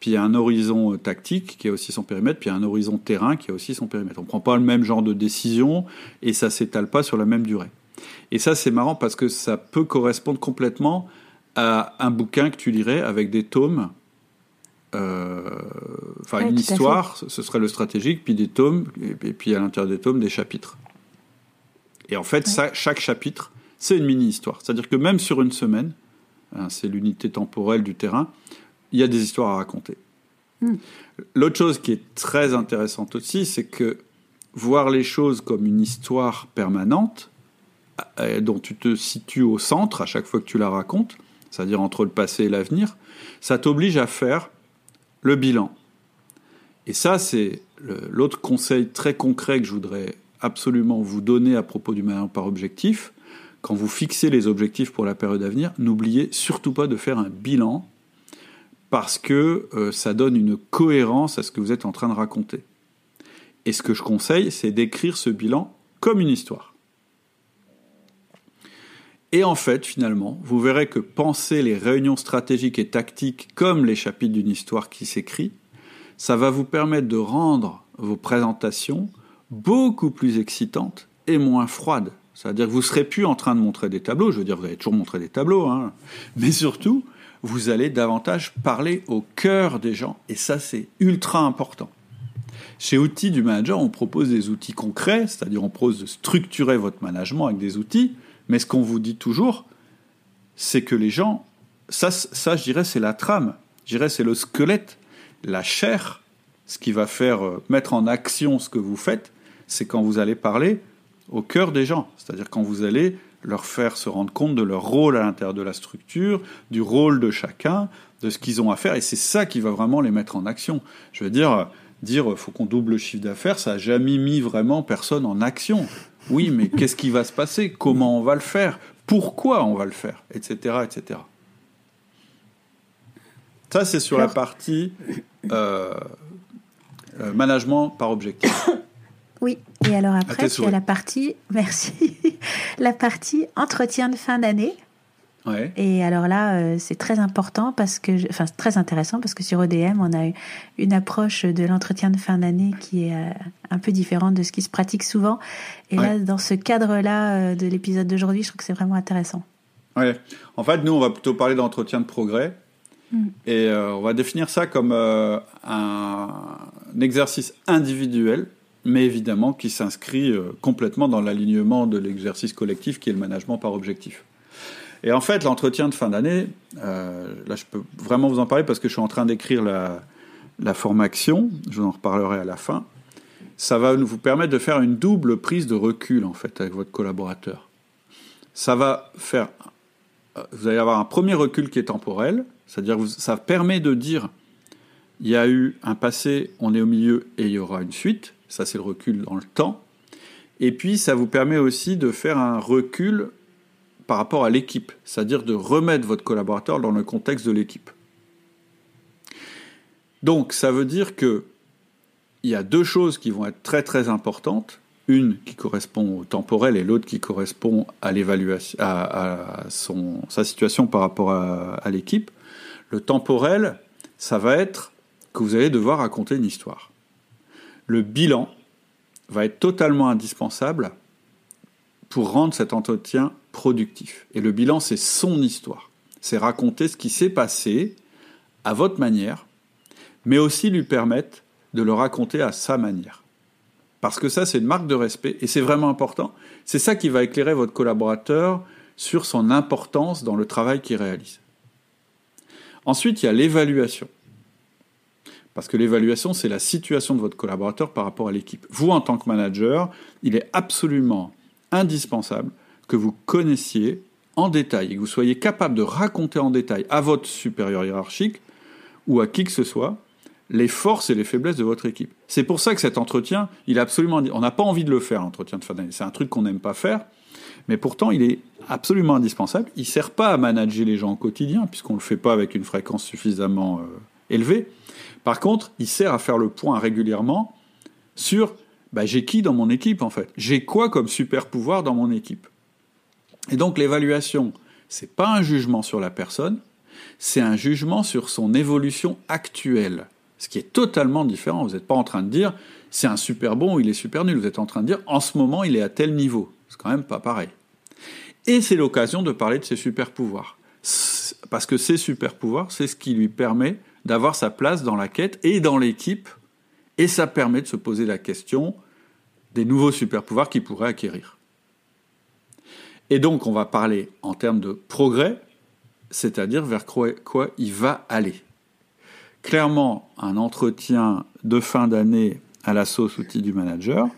puis un horizon euh, tactique qui a aussi son périmètre, puis un horizon terrain qui a aussi son périmètre. On ne prend pas le même genre de décision et ça s'étale pas sur la même durée. Et ça c'est marrant parce que ça peut correspondre complètement à un bouquin que tu lirais avec des tomes euh, enfin une histoire, ce serait le stratégique, puis des tomes, et puis à l'intérieur des tomes, des chapitres. Et en fait, ça, chaque chapitre, c'est une mini-histoire. C'est-à-dire que même sur une semaine, hein, c'est l'unité temporelle du terrain, il y a des histoires à raconter. Hmm. L'autre chose qui est très intéressante aussi, c'est que voir les choses comme une histoire permanente, euh, dont tu te situes au centre à chaque fois que tu la racontes, c'est-à-dire entre le passé et l'avenir, ça t'oblige à faire le bilan. Et ça, c'est l'autre conseil très concret que je voudrais absolument vous donner à propos du management par objectif. Quand vous fixez les objectifs pour la période à venir, n'oubliez surtout pas de faire un bilan parce que euh, ça donne une cohérence à ce que vous êtes en train de raconter. Et ce que je conseille, c'est d'écrire ce bilan comme une histoire. Et en fait, finalement, vous verrez que penser les réunions stratégiques et tactiques comme les chapitres d'une histoire qui s'écrit, ça va vous permettre de rendre vos présentations beaucoup plus excitantes et moins froides. C'est-à-dire que vous serez plus en train de montrer des tableaux, je veux dire, vous allez toujours montrer des tableaux, hein. mais surtout, vous allez davantage parler au cœur des gens, et ça, c'est ultra important. Chez Outils du Manager, on propose des outils concrets, c'est-à-dire on propose de structurer votre management avec des outils, mais ce qu'on vous dit toujours, c'est que les gens, ça, ça je dirais, c'est la trame. Je dirais, c'est le squelette, la chair. Ce qui va faire euh, mettre en action ce que vous faites, c'est quand vous allez parler au cœur des gens. C'est-à-dire quand vous allez leur faire se rendre compte de leur rôle à l'intérieur de la structure, du rôle de chacun, de ce qu'ils ont à faire. Et c'est ça qui va vraiment les mettre en action. Je veux dire, dire faut qu'on double le chiffre d'affaires, ça n'a jamais mis vraiment personne en action. Oui, mais qu'est-ce qui va se passer? Comment on va le faire? Pourquoi on va le faire? Etc. etc. Ça, c'est sur la partie euh, euh, management par objectif. Oui, et alors après, il y a la partie, merci, la partie entretien de fin d'année. Et alors là, euh, c'est très important parce que, enfin, très intéressant parce que sur EDM, on a une approche de l'entretien de fin d'année qui est euh, un peu différente de ce qui se pratique souvent. Et là, dans ce cadre-là euh, de l'épisode d'aujourd'hui, je trouve que c'est vraiment intéressant. Ouais. En fait, nous, on va plutôt parler d'entretien de progrès. Hmm. Et on va définir ça comme un, un, exercice individuel, mais évidemment qui s'inscrit complètement dans l'alignement de l'exercice collectif qui est le management par objectif. Et en fait, l'entretien de fin d'année, euh, là je peux vraiment vous en parler parce que je suis en train d'écrire la, la formation, je vous en reparlerai à la fin. Ça va vous permettre de faire une double prise de recul en fait avec votre collaborateur. Ça va faire, euh, vous allez avoir un premier recul qui est temporel, c'est-à-dire que ça permet de dire il y a eu un passé, on est au milieu et il y aura une suite. Ça c'est le recul dans le temps. Et puis ça vous permet aussi de faire un recul par rapport à l'équipe, c'est-à-dire de remettre votre collaborateur dans le contexte de l'équipe. Donc ça veut dire que il y a deux choses qui vont être très très importantes. Une qui correspond au temporel et l'autre qui correspond à l'évaluation, à, son, sa situation par rapport à, à l'équipe. Le temporel, ça va être que vous allez devoir raconter une histoire. Le bilan va être totalement indispensable pour rendre cet entretien productif. Et le bilan, c'est son histoire. C'est raconter ce qui s'est passé à votre manière, mais aussi lui permettre de le raconter à sa manière. Parce que ça, c'est une marque de respect et c'est vraiment important. C'est ça qui va éclairer votre collaborateur sur son importance dans le travail qu'il réalise. Ensuite, il y a l'évaluation. Parce que l'évaluation, c'est la situation de votre collaborateur par rapport à l'équipe. Vous, en tant que manager, il est absolument indispensable que vous connaissiez en détail et que vous soyez capable de raconter en détail à votre supérieur hiérarchique ou à qui que ce soit les forces et les faiblesses de votre équipe. C'est pour ça que cet entretien, il est absolument, on n'a pas envie de le faire, l'entretien de fin d'année. C'est un truc qu'on n'aime pas faire, mais pourtant il est absolument indispensable. Il sert pas à manager les gens au quotidien, puisqu'on le fait pas avec une fréquence suffisamment euh, élevée. Par contre, il sert à faire le point régulièrement sur bah, j'ai qui dans mon équipe en fait? J'ai quoi comme super pouvoir dans mon équipe? Et donc l'évaluation, c'est pas un jugement sur la personne, c'est un jugement sur son évolution actuelle. Ce qui est totalement différent. Vous n'êtes pas en train de dire c'est un super bon ou il est super nul. Vous êtes en train de dire en ce moment il est à tel niveau. C'est quand même pas pareil. Et c'est l'occasion de parler de ses super pouvoirs. Parce que ces super pouvoirs, c'est ce qui lui permet d'avoir sa place dans la quête et dans l'équipe. Et ça permet de se poser la question des nouveaux super pouvoirs qu'il pourrait acquérir. Et donc on va parler en termes de progrès, c'est-à-dire vers quoi, il va aller clairement un entretien de fin d'année à la sauce outil du manager,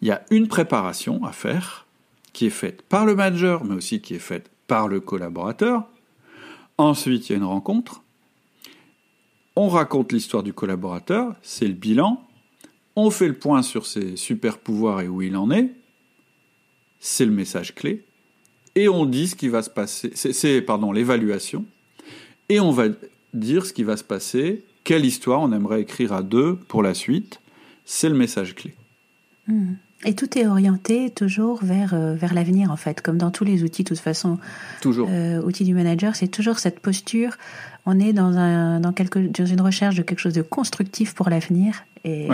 il y a une préparation à faire qui est faite par le manager, mais aussi qui est faite par le collaborateur. Ensuite, il y a une rencontre. On raconte l'histoire du collaborateur, c'est le bilan. On fait le point sur ses super pouvoirs et où il en est. C'est le message clé. Et on dit ce qui va se passer. C'est, pardon, l'évaluation. Et on va dire ce qui va se passer quelle histoire on aimerait écrire à deux pour la suite. C'est le message clé. Hmm. Et tout est orienté toujours vers, euh, vers l'avenir, en fait, comme dans tous les outils, de toute façon. Toujours. Euh, outils du manager, c'est toujours cette posture. On est dans, un, dans, quelque, dans une recherche de quelque chose de constructif pour l'avenir. Et,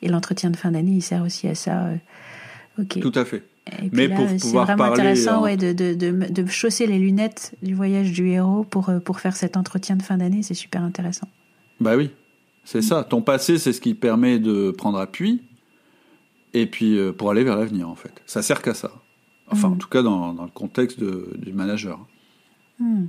et l'entretien de fin d'année, il sert aussi à ça. Euh, ok. Tout à fait. Mais pour pouvoir C'est vraiment intéressant ouais, de, de, de, de, chausser les lunettes du voyage du héros pour, pour faire cet entretien de fin d'année. C'est super intéressant. Bah oui, c'est ça. Ton passé, c'est ce qui permet de prendre appui, et puis euh, pour aller vers l'avenir, en fait. Ça sert qu'à ça. Enfin, mm. en tout cas, dans, le contexte du manager. Mm.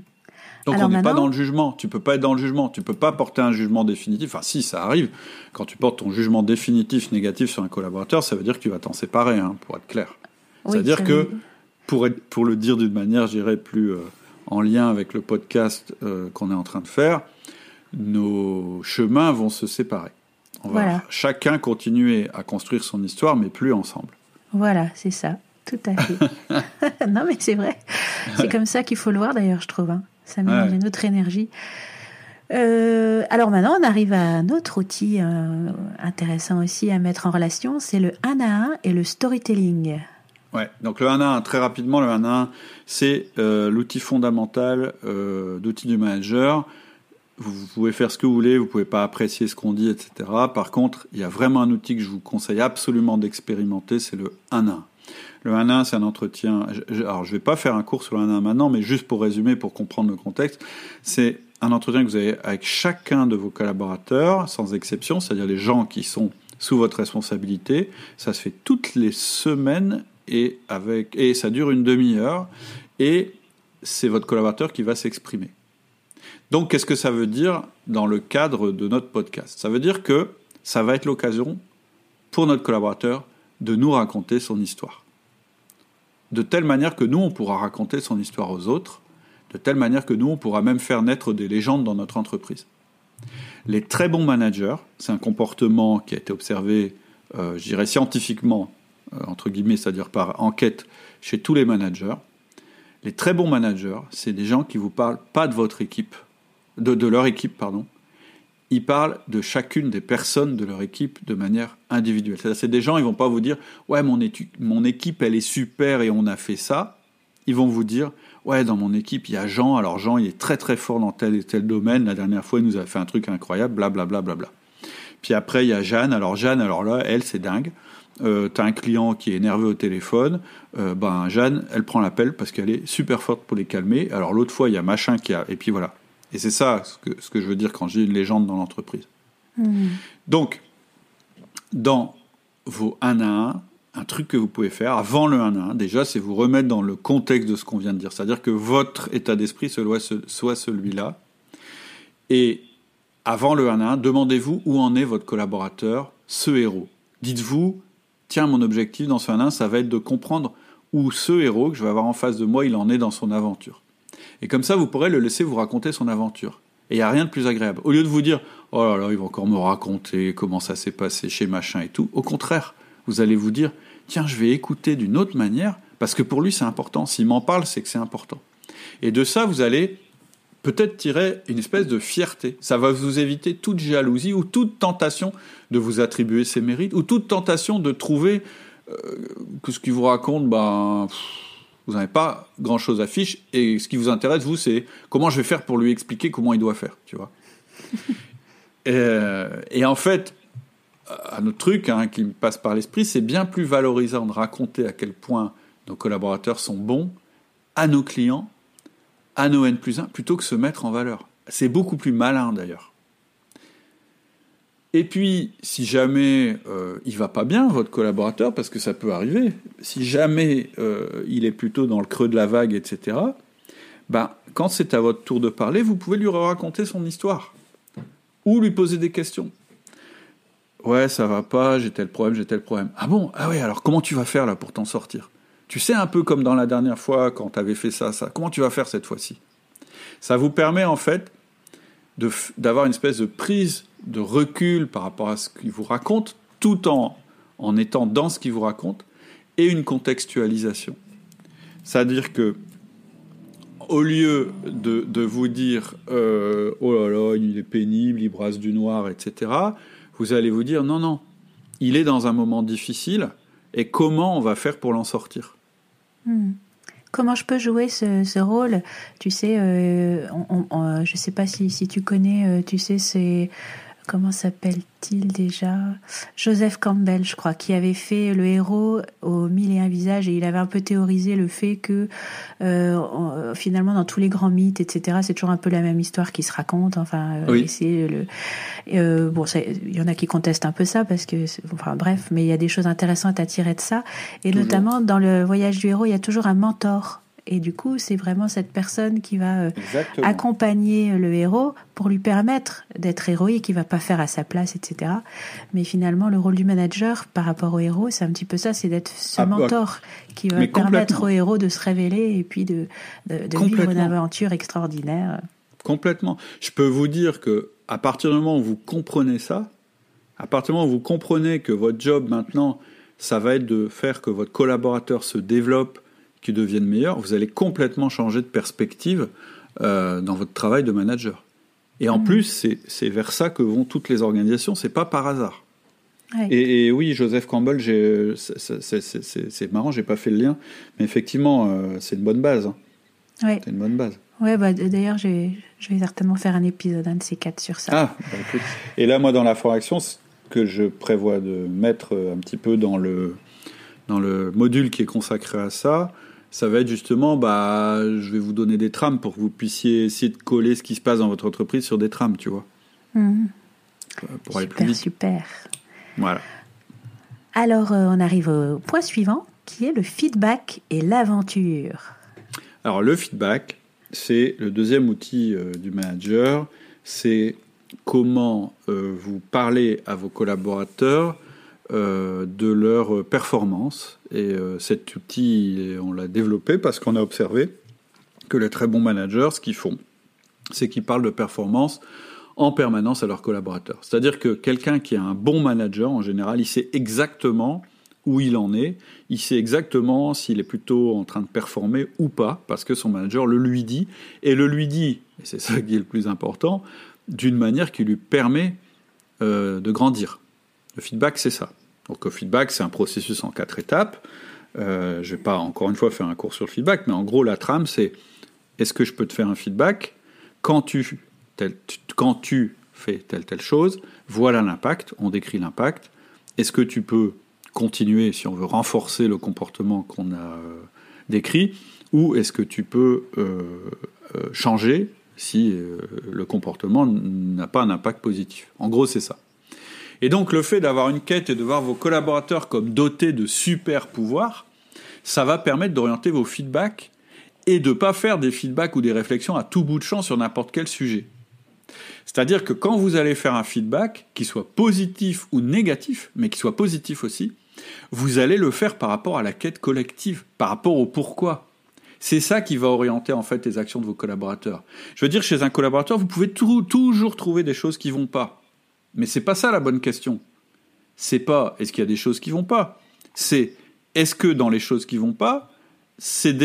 Donc on n'est pas dans le jugement. Tu peux pas être dans le jugement. Tu peux pas porter un jugement définitif. Enfin, si, ça arrive. Quand tu portes ton jugement définitif négatif sur un collaborateur, ça veut dire que tu vas t'en séparer, hein, pour être clair. C'est-à-dire que, pour, être, pour le dire d'une manière, j'irais plus euh, en lien avec le podcast euh, qu'on est en train de faire, nos chemins vont se séparer. On va chacun continuer à construire son histoire, mais plus ensemble. Voilà, c'est ça, tout à fait. non, mais c'est vrai. C'est comme ça qu'il faut le voir, d'ailleurs, je trouve. Hein. Ça met une autre énergie. Euh, alors maintenant, on arrive à un autre outil euh, intéressant aussi à mettre en relation, c'est le 1 à 1 et le storytelling. Ouais, donc le 1 à 1, très rapidement, le 1 à 1, c'est euh, l'outil fondamental d'outil du manager vous pouvez faire ce que vous voulez, vous pouvez pas apprécier ce qu'on dit, etc. Par contre, il y a vraiment un outil que je vous conseille absolument d'expérimenter, c'est le 1 1. Le 1 1, c'est un entretien. Alors, je vais pas faire un cours sur le 1 1 maintenant, mais juste pour résumer, pour comprendre le contexte, c'est un entretien que vous avez avec chacun de vos collaborateurs, sans exception, c'est-à-dire les gens qui sont sous votre responsabilité. Ça se fait toutes les semaines et avec et ça dure une demi-heure et c'est votre collaborateur qui va s'exprimer. Donc, qu'est-ce que ça veut dire dans le cadre de notre podcast? Ça veut dire que ça va être l'occasion pour notre collaborateur de nous raconter son histoire. De telle manière que nous, on pourra raconter son histoire aux autres, de telle manière que nous, on pourra même faire naître des légendes dans notre entreprise. Les très bons managers, c'est un comportement qui a été observé, euh, je dirais scientifiquement, entre guillemets, c'est-à-dire par enquête chez tous les managers. Les très bons managers, c'est des gens qui vous parlent pas de votre équipe, de, leur équipe, pardon, ils parlent de chacune des personnes de leur équipe de manière individuelle. C'est des gens, ils vont pas vous dire ouais mon, mon équipe elle est super et on a fait ça. Ils vont vous dire ouais dans mon équipe il y a Jean. Alors Jean il est très très fort dans tel et tel domaine. La dernière fois il nous a fait un truc incroyable. Bla bla bla bla bla. Puis après il y a Jeanne. Alors Jeanne alors là elle c'est dingue. Euh, t'as un client qui est énervé au téléphone, euh, ben Jeanne, elle prend l'appel parce qu'elle est super forte pour les calmer. Alors l'autre fois, il y a machin qui a, et puis voilà. Et c'est ça ce que, ce que, je veux dire quand j'ai une légende dans l'entreprise. Hmm. Donc, dans vos 1 à 1, un truc que vous pouvez faire avant le 1 à 1, déjà, c'est vous remettre dans le contexte de ce qu'on vient de dire. C'est-à-dire que votre état d'esprit soit celui-là. Et avant le 1 à 1, demandez-vous où en est votre collaborateur, ce héros. Dites-vous, tiens, mon objectif dans ce 1 à 1, ça va être de comprendre où ce héros que je vais avoir en face de moi, il en est dans son aventure. Et comme ça, vous pourrez le laisser vous raconter son aventure. Et il n'y a rien de plus agréable. Au lieu de vous dire, oh là là, il va encore me raconter comment ça s'est passé chez machin et tout, au contraire, vous allez vous dire, tiens, je vais écouter d'une autre manière, parce que pour lui, c'est important. S'il m'en parle, c'est que c'est important. Et de ça, vous allez peut-être tirer une espèce de fierté. Ça va vous éviter toute jalousie ou toute tentation de vous attribuer ses mérites, ou toute tentation de trouver euh, que ce qu'il vous raconte, ben vous n'avez pas grand-chose à fiche, et ce qui vous intéresse, vous, c'est comment je vais faire pour lui expliquer comment il doit faire, tu vois. Euh, et, en fait, un autre truc hein, qui me passe par l'esprit, c'est bien plus valorisant de raconter à quel point nos collaborateurs sont bons à nos clients, à nos N plus 1, plutôt que se mettre en valeur. C'est beaucoup plus malin d'ailleurs. Et puis, si jamais euh, il va pas bien, votre collaborateur, parce que ça peut arriver, si jamais euh, il est plutôt dans le creux de la vague, etc., ben, quand c'est à votre tour de parler, vous pouvez lui raconter son histoire. Ou lui poser des questions. Ouais, ça va pas, j'ai tel problème, j'ai tel problème. Ah bon? Ah ouais, alors comment tu vas faire là pour t'en sortir? Tu sais un peu comme dans la dernière fois quand tu avais fait ça, ça. Comment tu vas faire cette fois-ci? Ça vous permet en fait d'avoir une espèce de prise de recul par rapport à ce qu'il vous raconte, tout en, étant dans ce qu'il vous raconte, et une contextualisation. C'est-à-dire que, au lieu de, de vous dire euh, oh là là, il est pénible, il brasse du noir, etc., vous allez vous dire non, non, il est dans un moment difficile, et comment on va faire pour l'en sortir? Hmm. Comment je peux jouer ce, rôle? Tu sais, euh, je ne sais pas si, si tu connais, euh, tu sais, c'est comment s'appelle-t-il déjà? Joseph Campbell, je crois, qui avait fait le héros aux mille et un visages et il avait un peu théorisé le fait que euh, finalement dans tous les grands mythes, etc., c'est toujours un peu la même histoire qui se raconte. Enfin, euh, c'est le euh, bon, il y en a qui contestent un peu ça parce que, enfin bref, mais il y a des choses intéressantes à tirer de ça et notamment dans le voyage du héros, il y a toujours un mentor et du coup, c'est vraiment cette personne qui va euh, accompagner le héros pour lui permettre d'être héroïque, qui va pas faire à sa place, etc. Mais finalement, le rôle du manager par rapport au héros, c'est un petit peu ça, c'est d'être ce ah, mentor qui va permettre au héros de se révéler et puis de, de, vivre une aventure extraordinaire. Complètement. Je peux vous dire que à partir du moment où vous comprenez ça, à partir du moment où vous comprenez que votre job maintenant, ça va être de faire que votre collaborateur se développe qui deviennent meilleurs, vous allez complètement changer de perspective euh, dans votre travail de manager. Et en mmh. plus, c'est vers ça que vont toutes les organisations, c'est pas par hasard. Et, oui, Joseph Campbell, c'est marrant, j'ai pas fait le lien, mais effectivement, euh, c'est une bonne base. Hein. C'est une bonne base. Ouais, bah, d'ailleurs, je vais certainement faire un épisode, un de ces quatre sur ça. Ah, bah, et là, moi, dans la foraction, ce que je prévois de mettre un petit peu dans le, dans le module qui est consacré à ça, ça va être justement, bah, je vais vous donner des trames pour que vous puissiez essayer de coller ce qui se passe dans votre entreprise sur des trames, tu vois. Pour aller super, plus vite. Super. Voilà. Alors, euh, on arrive au point suivant, qui est le feedback et l'aventure. Alors, le feedback, c'est le deuxième outil euh, du manager. C'est comment euh, vous parlez à vos collaborateurs euh, de leur performance. Et euh, cet outil, on l'a développé parce qu'on a observé que les très bons managers, ce qu'ils font, c'est qu'ils parlent de performance en permanence à leurs collaborateurs. C'est-à-dire que quelqu'un qui est un bon manager, en général, il sait exactement où il en est, il sait exactement s'il est plutôt en train de performer ou pas, parce que son manager le lui dit, et le lui dit, et c'est ça qui est le plus important, d'une manière qui lui permet euh, de grandir. Le feedback, c'est ça. Donc le feedback, c'est un processus en quatre étapes. Euh, je ne vais pas encore une fois faire un cours sur le feedback, mais en gros, la trame, c'est est-ce que je peux te faire un feedback quand tu, fais telle telle chose Voilà l'impact, on décrit l'impact. Est-ce que tu peux continuer si on veut renforcer le comportement qu'on a euh, décrit ou est-ce que tu peux changer si le comportement n'a pas un impact positif? En gros, c'est ça. Et donc le fait d'avoir une quête et de voir vos collaborateurs comme dotés de super pouvoirs, ça va permettre d'orienter vos feedbacks et de ne pas faire des feedbacks ou des réflexions à tout bout de champ sur n'importe quel sujet. C'est-à-dire que quand vous allez faire un feedback, qui soit positif ou négatif, mais qui soit positif aussi, vous allez le faire par rapport à la quête collective, par rapport au pourquoi. C'est ça qui va orienter en fait les actions de vos collaborateurs. Je veux dire, chez un collaborateur, vous pouvez toujours trouver des choses qui vont pas. Mais c'est pas ça la bonne question. C'est pas est-ce qu'il y a des choses qui vont pas? C'est est-ce que dans les choses qui vont pas, c'est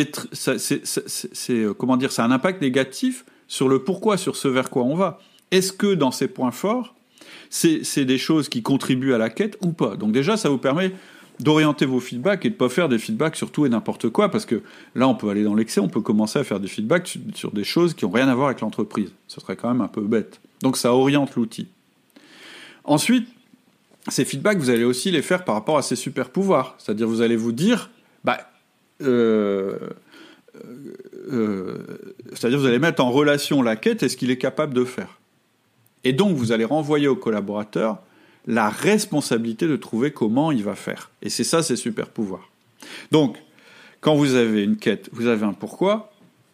euh, comment dire, c'est un impact négatif sur le pourquoi, sur ce vers quoi on va? Est-ce que dans ces points forts, c'est des choses qui contribuent à la quête ou pas? Donc déjà, ça vous permet d'orienter vos feedbacks et de pas faire des feedbacks sur tout et n'importe quoi, parce que là, on peut aller dans l'excès, on peut commencer à faire des feedbacks sur, des choses qui n'ont rien à voir avec l'entreprise. Ce serait quand même un peu bête. Donc ça oriente l'outil. Ensuite, ces feedbacks, vous allez aussi les faire par rapport à ces super pouvoirs. C'est-à-dire, vous allez vous dire, bah, euh, euh, c'est-à-dire, vous allez mettre en relation la quête et ce qu'il est capable de faire. Et donc, vous allez renvoyer au collaborateur la responsabilité de trouver comment il va faire. Et c'est ça, ces super pouvoirs. Donc, quand vous avez une quête, vous avez un pourquoi,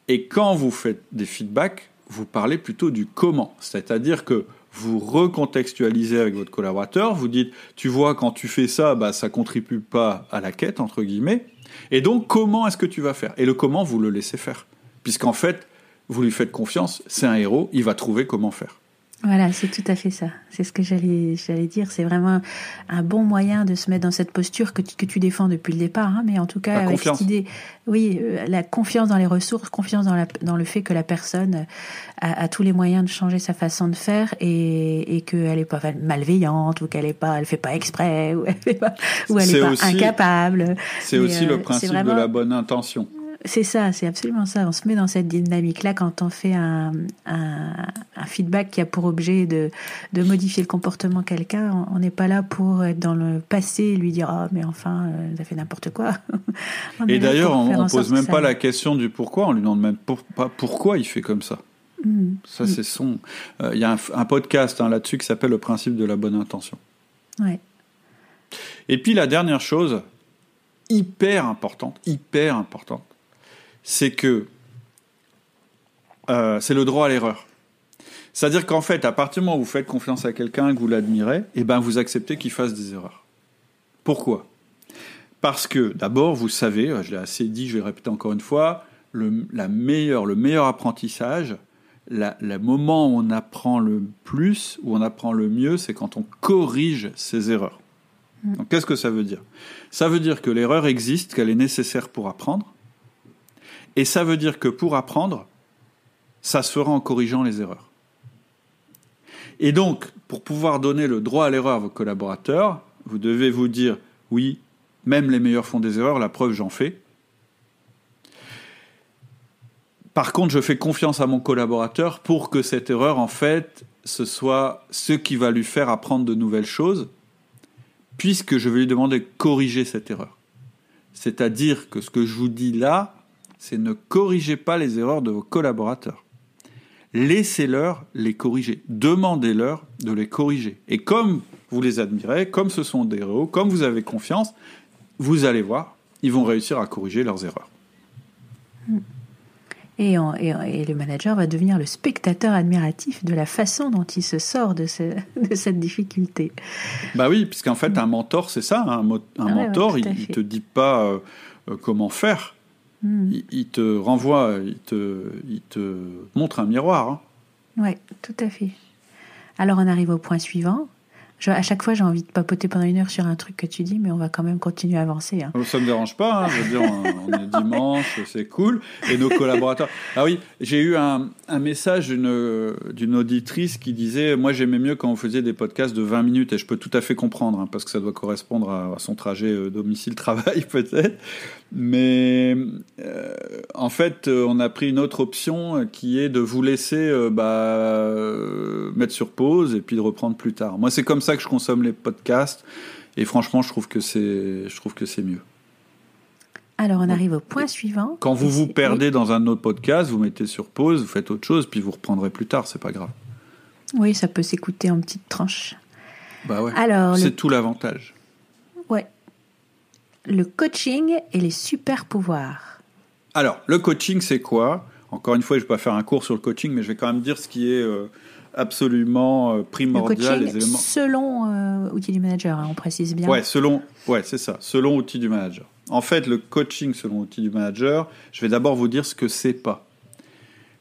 et quand vous faites des feedbacks, vous parlez plutôt du comment. C'est-à-dire que vous recontextualisez avec votre collaborateur, vous dites, tu vois, quand tu fais ça, bah, ça contribue pas à la quête, entre guillemets. Et donc, comment est-ce que tu vas faire? Et le comment, vous le laissez faire. Puisqu'en fait, vous lui faites confiance, c'est un héros, il va trouver comment faire. Voilà, c'est tout à fait ça. C'est ce que j'allais j'allais dire. C'est vraiment un bon moyen de se mettre dans cette posture que tu, que tu défends depuis le départ. Hein, mais en tout cas, avec cette idée, oui, euh, la confiance dans les ressources, confiance dans, la, dans le fait que la personne a, tous les moyens de changer sa façon de faire et, et qu'elle est pas malveillante ou qu'elle est pas, elle fait pas exprès ou elle est pas, ou elle est, pas incapable. C'est aussi le euh, principe de la bonne intention. C'est ça, c'est absolument ça. On se met dans cette dynamique-là quand on fait un, un, feedback qui a pour objet de, de modifier le comportement de quelqu'un. On n'est pas là pour être dans le passé et lui dire Ah, mais enfin, euh, ça fait n'importe quoi. et d'ailleurs, on ne pose même pas la question du pourquoi, on lui demande même pas pourquoi il fait comme ça. Hmm. Ça, c'est son. Euh, il y a un, podcast hein, là-dessus qui s'appelle Le principe de la bonne intention. Ouais. Et puis la dernière chose, hyper importante, hyper importante, c'est que euh, c'est le droit à l'erreur. C'est-à-dire qu'en fait, à partir du moment où vous faites confiance à quelqu'un, que vous l'admirez, eh ben vous acceptez qu'il fasse des erreurs. Pourquoi? Parce que d'abord, vous savez, je l'ai assez dit, je vais le répéter encore une fois, le, la meilleure, le meilleur apprentissage, le moment où on apprend le plus, où on apprend le mieux, c'est quand on corrige ses erreurs. Mm. Donc qu'est-ce que ça veut dire? Ça veut dire que l'erreur existe, qu'elle est nécessaire pour apprendre, et ça veut dire que pour apprendre, ça se fera en corrigeant les erreurs. Et donc, pour pouvoir donner le droit à l'erreur à vos collaborateurs, vous devez vous dire, oui, même les meilleurs font des erreurs, la preuve j'en fais. Par contre, je fais confiance à mon collaborateur pour que cette erreur, en fait, ce soit ce qui va lui faire apprendre de nouvelles choses, puisque je vais lui demander de corriger cette erreur. C'est-à-dire que ce que je vous dis là, c'est ne corrigez pas les erreurs de vos collaborateurs. Laissez-leur les corriger. Demandez-leur de les corriger. Et comme vous les admirez, comme ce sont des héros, comme vous avez confiance, vous allez voir, ils vont réussir à corriger leurs erreurs. Et, et, le manager va devenir le spectateur admiratif de la façon dont il se sort de, cette difficulté. Bah oui, puisqu'en fait, un mentor, c'est ça. Hein. Un, ah mentor, il ne te dit pas euh, euh, comment faire. Hmm. Il, te renvoie, il te, il te montre un miroir. Hein. Oui, tout à fait. Alors on arrive au point suivant. à chaque fois, j'ai envie de papoter pendant une heure sur un truc que tu dis, mais on va quand même continuer à avancer. Hein. Ça me dérange pas. Hein, je veux dire, on, est dimanche, c'est cool. Et nos collaborateurs. Ah oui, j'ai eu un, un message d'une auditrice qui disait Moi, j'aimais mieux quand on faisait des podcasts de 20 minutes, et je peux tout à fait comprendre, hein, parce que ça doit correspondre à, son trajet euh, domicile-travail, peut-être. Mais euh, en fait, euh, on a pris une autre option qui est de vous laisser bah, mettre sur pause et puis de reprendre plus tard. Moi, c'est comme ça que je consomme les podcasts. Et franchement, je trouve que c'est, je trouve que c'est mieux. Alors, on arrive au point suivant. Quand vous vous perdez dans un autre podcast, vous mettez sur pause, vous faites autre chose, puis vous reprendrez plus tard, c'est pas grave. Oui, ça peut s'écouter en petites tranches. Bah ouais. Alors, c'est tout l'avantage. Ouais. Le coaching et les super pouvoirs. Alors, le coaching, c'est quoi? Encore une fois, je ne vais pas faire un cours sur le coaching, mais je vais quand même dire ce qui est euh, absolument euh, primordial. les éléments. Selon euh, outil du manager, hein, on précise bien. Ouais, selon, ouais, c'est ça, selon outil du manager. En fait, le coaching selon outil du manager, je vais d'abord vous dire ce que c'est pas.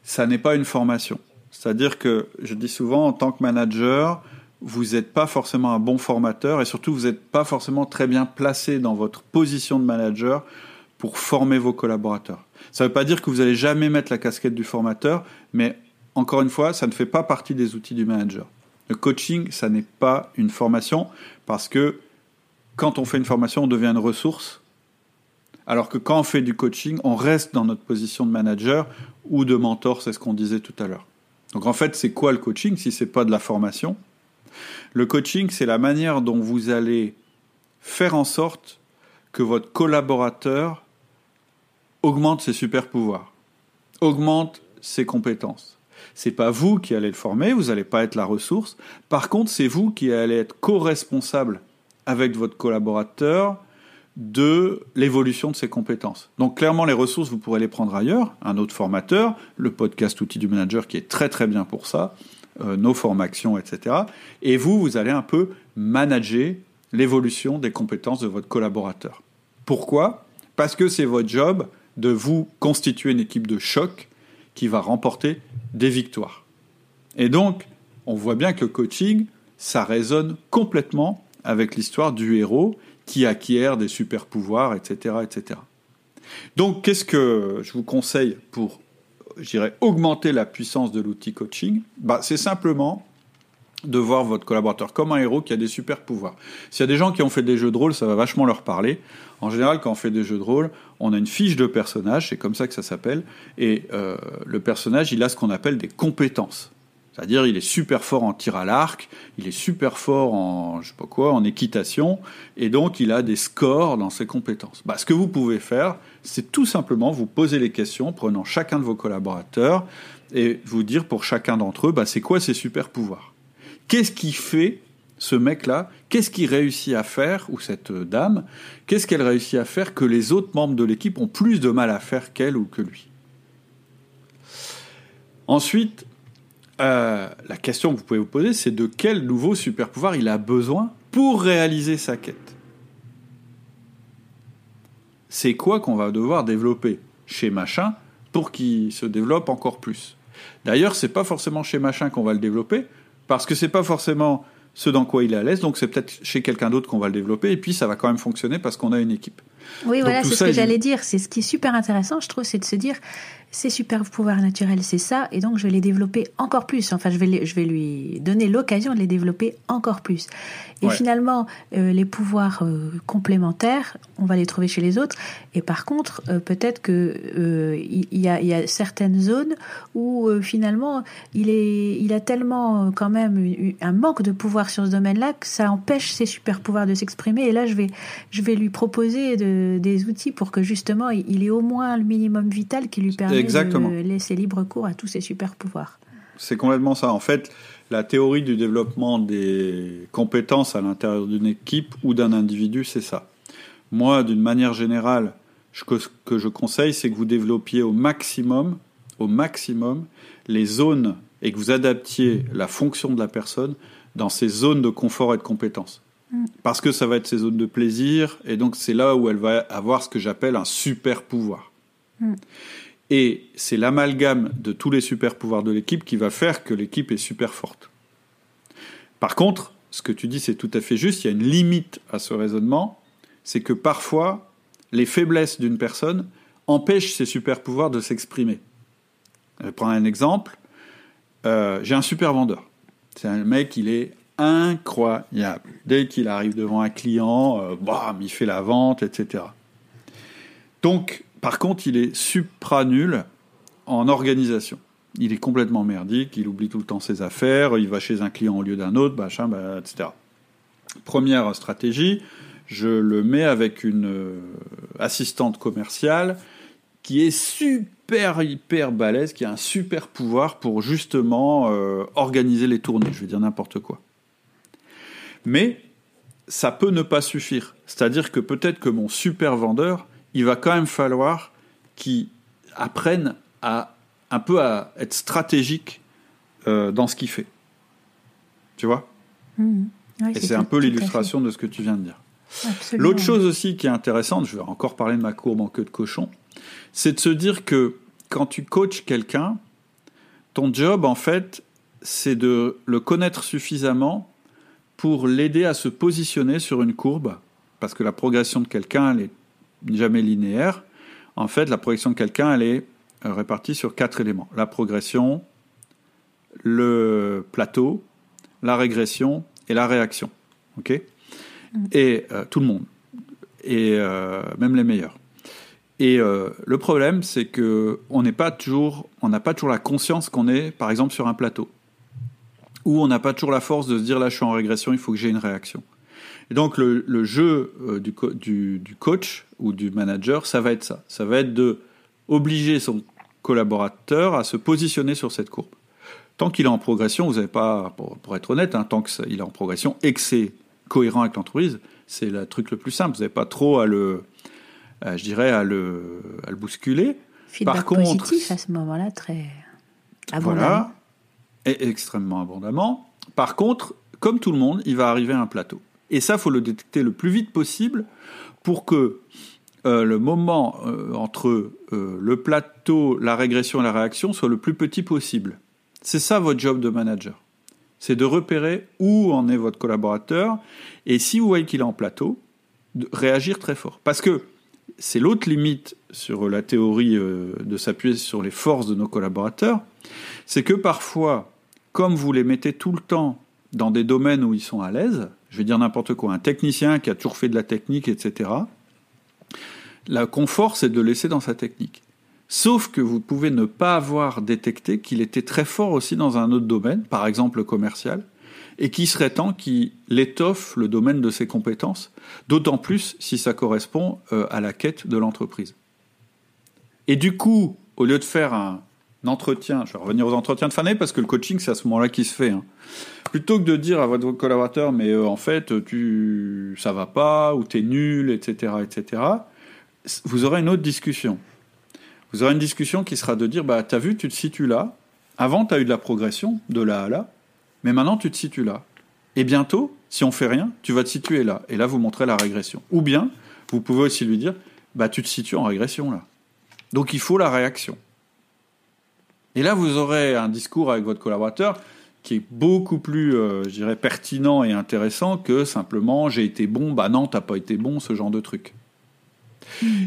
Ça n'est pas une formation. C'est-à-dire que je dis souvent, en tant que manager, vous n'êtes pas forcément un bon formateur et surtout vous n'êtes pas forcément très bien placé dans votre position de manager pour former vos collaborateurs. Ça ne veut pas dire que vous n'allez jamais mettre la casquette du formateur, mais encore une fois, ça ne fait pas partie des outils du manager. Le coaching, ça n'est pas une formation parce que quand on fait une formation, on devient une ressource. Alors que quand on fait du coaching, on reste dans notre position de manager ou de mentor, c'est ce qu'on disait tout à l'heure. Donc en fait, c'est quoi le coaching si c'est pas de la formation? Le coaching, c'est la manière dont vous allez faire en sorte que votre collaborateur augmente ses super pouvoirs, augmente ses compétences. C'est pas vous qui allez le former, vous n'allez pas être la ressource. Par contre, c'est vous qui allez être co-responsable avec votre collaborateur de l'évolution de ses compétences. Donc clairement, les ressources, vous pourrez les prendre ailleurs, un autre formateur, le podcast Outil du Manager qui est très très bien pour ça, nos formations, etc. Et vous, vous allez un peu manager l'évolution des compétences de votre collaborateur. Pourquoi? Parce que c'est votre job de vous constituer une équipe de choc qui va remporter des victoires. Et donc, on voit bien que coaching, ça résonne complètement avec l'histoire du héros qui acquiert des super pouvoirs, etc., etc. Donc, qu'est-ce que je vous conseille pour, dirais, augmenter la puissance de l'outil coaching bah, C'est simplement de voir votre collaborateur comme un héros qui a des super pouvoirs. S'il y a des gens qui ont fait des jeux de rôle, ça va vachement leur parler. En général, quand on fait des jeux de rôle, on a une fiche de personnage, c'est comme ça que ça s'appelle, et euh, le personnage, il a ce qu'on appelle des compétences. C'est-à-dire, il est super fort en tir à l'arc, il est super fort en, je sais pas quoi, en équitation, et donc il a des scores dans ses compétences. Bah, ce que vous pouvez faire, c'est tout simplement vous poser les questions, prenant chacun de vos collaborateurs, et vous dire pour chacun d'entre eux, bah, c'est quoi ses super pouvoirs? Qu'est-ce qui fait ce mec-là, qu'est-ce qu'il réussit à faire, ou cette dame, qu'est-ce qu'elle réussit à faire que les autres membres de l'équipe ont plus de mal à faire qu'elle ou que lui? Ensuite, euh, la question que vous pouvez vous poser, c'est de quel nouveau super pouvoir il a besoin pour réaliser sa quête? C'est quoi qu'on va devoir développer chez machin pour qu'il se développe encore plus? D'ailleurs, c'est pas forcément chez machin qu'on va le développer, parce que c'est pas forcément ce dans quoi il est à l'aise, donc c'est peut-être chez quelqu'un d'autre qu'on va le développer, et puis ça va quand même fonctionner parce qu'on a une équipe. Oui, voilà, c'est ce que j'allais dire. C'est ce qui est super intéressant, je trouve, c'est de se dire, ces super pouvoirs naturels, c'est ça, et donc je vais les développer encore plus. Enfin, je vais, je vais lui donner l'occasion de les développer encore plus. Et finalement, euh, les pouvoirs euh, complémentaires, on va les trouver chez les autres. Et par contre, euh, peut-être que il y, a, y, a, certaines zones où finalement, il est, il a tellement quand même un manque de pouvoir sur ce domaine-là que ça empêche ses super pouvoirs de s'exprimer. Et là, je vais, je vais lui proposer de, des outils pour que justement, il ait au moins le minimum vital qui lui permet Exactement. de laisser libre cours à tous ses super pouvoirs. C'est complètement ça. En fait, la théorie du développement des compétences à l'intérieur d'une équipe ou d'un individu, c'est ça. Moi, d'une manière générale, ce que je conseille, c'est que vous développiez au maximum, au maximum, les zones et que vous adaptiez la fonction de la personne dans ces zones de confort et de compétence. Mm. Parce que ça va être ces zones de plaisir, et donc c'est là où elle va avoir ce que j'appelle un super pouvoir. Mm. Et c'est l'amalgame de tous les super pouvoirs de l'équipe qui va faire que l'équipe est super forte. Par contre, ce que tu dis, c'est tout à fait juste. Il y a une limite à ce raisonnement. C'est que parfois, les faiblesses d'une personne empêchent ses super pouvoirs de s'exprimer. Je vais prendre un exemple. Euh, j'ai un super vendeur. C'est un mec, il est incroyable. Dès qu'il arrive devant un client, euh, bam, il fait la vente, etc. Donc, par contre, il est supra nul en organisation. Il est complètement merdique, il oublie tout le temps ses affaires, il va chez un client au lieu d'un autre, machin, bah, etc. Première stratégie, je le mets avec une euh, assistante commerciale qui est super hyper balèze, qui a un super pouvoir pour justement euh, organiser les tournées, je vais dire n'importe quoi. Mais ça peut ne pas suffire. C'est-à-dire que peut-être que mon super vendeur, il va quand même falloir qu'il apprenne à un peu à être stratégique euh, dans ce qu'il fait. Tu vois? Mmh. Et c'est un peu l'illustration de ce que tu viens de dire. L'autre chose aussi qui est intéressante, je vais encore parler de ma courbe en queue de cochon, c'est de se dire que quand tu coaches quelqu'un, ton job en fait, c'est de le connaître suffisamment pour l'aider à se positionner sur une courbe, parce que la progression de quelqu'un, elle n'est jamais linéaire. En fait, la progression de quelqu'un, elle est euh, répartie sur quatre éléments. La progression, le plateau, la régression et la réaction. OK? mm. Et euh, tout le monde. Et euh, même les meilleurs. Et le problème, c'est que on n'est pas toujours, on n'a pas toujours la conscience qu'on est, par exemple, sur un plateau où on n'a pas toujours la force de se dire là je suis en régression, il faut que j'ai une réaction. Et donc le, jeu euh, du, du, coach ou du manager, ça va être ça. Ça va être de obliger son collaborateur à se positionner sur cette courbe. Tant qu'il est en progression, vous n'avez pas, pour, être honnête, hein, tant qu'il est en progression et cohérent avec l'entreprise, c'est le truc le plus simple. Vous n'avez pas trop à le, je dirais, à le, à le bousculer. Feedback Par contre, positif à ce moment-là, très abondant. Voilà et extrêmement abondamment. Par contre, comme tout le monde, il va arriver à un plateau. Et ça, faut le détecter le plus vite possible pour que euh, le moment euh, entre euh, le plateau, la régression et la réaction soit le plus petit possible. C'est ça votre job de manager. C'est de repérer où en est votre collaborateur et si vous voyez qu'il est en plateau, de réagir très fort. Parce que c'est l'autre limite sur la théorie de s'appuyer sur les forces de nos collaborateurs, c'est que parfois comme vous les mettez tout le temps dans des domaines où ils sont à l'aise, je vais dire n'importe quoi, un technicien qui a toujours fait de la technique, etc., la confort, c'est de laisser dans sa technique. Sauf que vous pouvez ne pas avoir détecté qu'il était très fort aussi dans un autre domaine, par exemple le commercial, et qu'il serait temps qu'il étoffe le domaine de ses compétences, d'autant plus si ça correspond euh, à la quête de l'entreprise. Et du coup, au lieu de faire un, entretien, je vais revenir aux entretiens de fin parce que le coaching, c'est à ce moment-là qu'il se fait. Hein. Plutôt que de dire à votre collaborateur, mais euh, en fait, tu, ça va pas, ou tu es nul, etc., etc., vous aurez une autre discussion. Vous aurez une discussion qui sera de dire, bah, as vu, tu te situes là. Avant, tu as eu de la progression, de là à là, mais maintenant, tu te situes là. Et bientôt, si on fait rien, tu vas te situer là. Et là, vous montrez la régression. Ou bien, vous pouvez aussi lui dire, bah, tu te situes en régression là. Donc, il faut la réaction. Et là, vous aurez un discours avec votre collaborateur qui est beaucoup plus, euh, je dirais, pertinent et intéressant que simplement j'ai été bon, bah non, t'as pas été bon, ce genre de truc.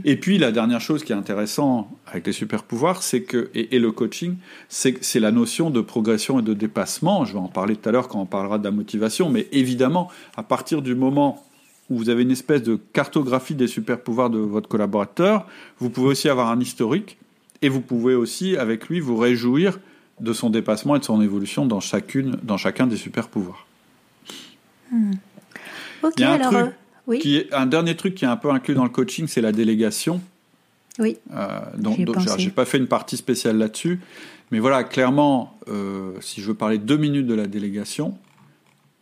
Et puis la dernière chose qui est intéressante avec les super pouvoirs, c'est que et, le coaching, c'est la notion de progression et de dépassement. Je vais en parler tout à l'heure quand on parlera de la motivation, mais évidemment, à partir du moment où vous avez une espèce de cartographie des super pouvoirs de votre collaborateur, vous pouvez aussi avoir un historique et vous pouvez aussi, avec lui, vous réjouir de son dépassement et de son évolution dans, chacune, dans chacun des super pouvoirs. Hmm. Il y a un, truc euh, oui. qui est, un dernier truc qui est un peu inclus dans le coaching, c'est la délégation. Oui. Euh, donc, j'ai pas fait une partie spéciale là-dessus, mais voilà, clairement, euh, si je veux parler deux minutes de la délégation,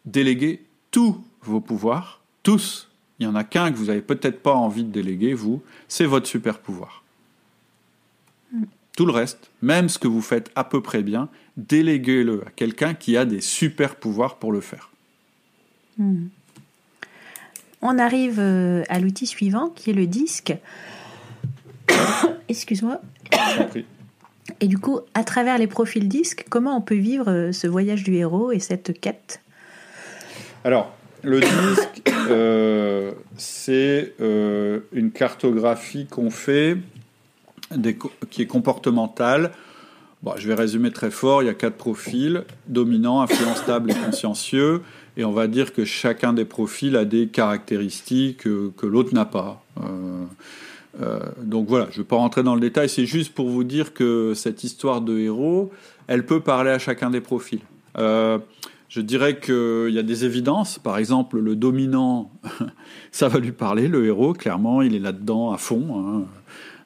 déléguer tous vos pouvoirs, tous. Il y en a qu'un que vous n'avez peut-être pas envie de déléguer, vous, c'est votre super pouvoir. Tout le reste, même ce que vous faites à peu près bien, déléguez-le à quelqu'un qui a des super pouvoirs pour le faire. Hmm. On arrive euh, à l'outil suivant qui est le disque. Excuse-moi. Et du coup, à travers les profils disques, comment on peut vivre euh, ce voyage du héros et cette quête? Alors, le disque, euh, c'est euh, une cartographie qu'on fait qui est comportementale. Bon, je vais résumer très fort. Il y a quatre profils dominant, influent, stable et consciencieux. Et on va dire que chacun des profils a des caractéristiques que, l'autre n'a pas. Euh, donc voilà, je ne vais pas rentrer dans le détail. C'est juste pour vous dire que cette histoire de héros, elle peut parler à chacun des profils. Je dirais qu'il y a des évidences. Par exemple, le dominant, ça va lui parler. Le héros, clairement, il est là-dedans à fond.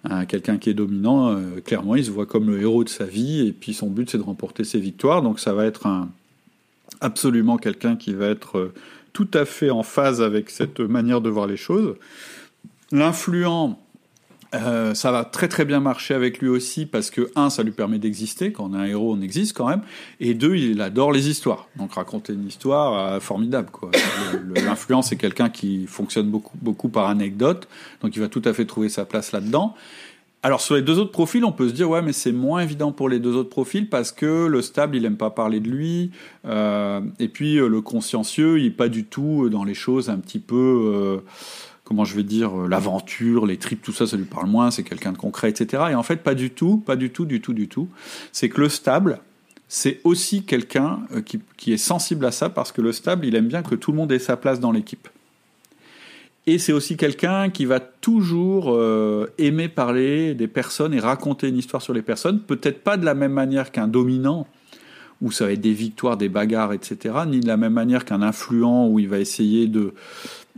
Hein. Quelqu'un qui est dominant, euh, clairement, il se voit comme le héros de sa vie. Et puis son but, c'est de remporter ses victoires. Donc ça va être un, absolument quelqu'un qui va être euh, tout à fait en phase avec cette manière de voir les choses. L'influent, euh, ça va très très bien marcher avec lui aussi parce que un, ça lui permet d'exister. Quand on est un héros, on existe quand même. Et deux, il adore les histoires. Donc raconter une histoire, euh, formidable quoi. L'influence c'est quelqu'un qui fonctionne beaucoup beaucoup par anecdote. Donc il va tout à fait trouver sa place là-dedans. Alors sur les deux autres profils, on peut se dire ouais mais c'est moins évident pour les deux autres profils parce que le stable il aime pas parler de lui euh, et puis le consciencieux il est pas du tout dans les choses un petit peu comment je vais dire, euh, l'aventure, les tripes, tout ça, ça lui parle moins, c'est quelqu'un de concret, etc. Et en fait, pas du tout, pas du tout, du tout, du tout. C'est que le stable, c'est aussi quelqu'un euh, qui, est sensible à ça parce que le stable, il aime bien que tout le monde ait sa place dans l'équipe. Et c'est aussi quelqu'un qui va toujours euh, aimer parler des personnes et raconter une histoire sur les personnes, peut-être pas de la même manière qu'un dominant, où ça va être des victoires, des bagarres, etc., ni de la même manière qu'un influent, où il va essayer de,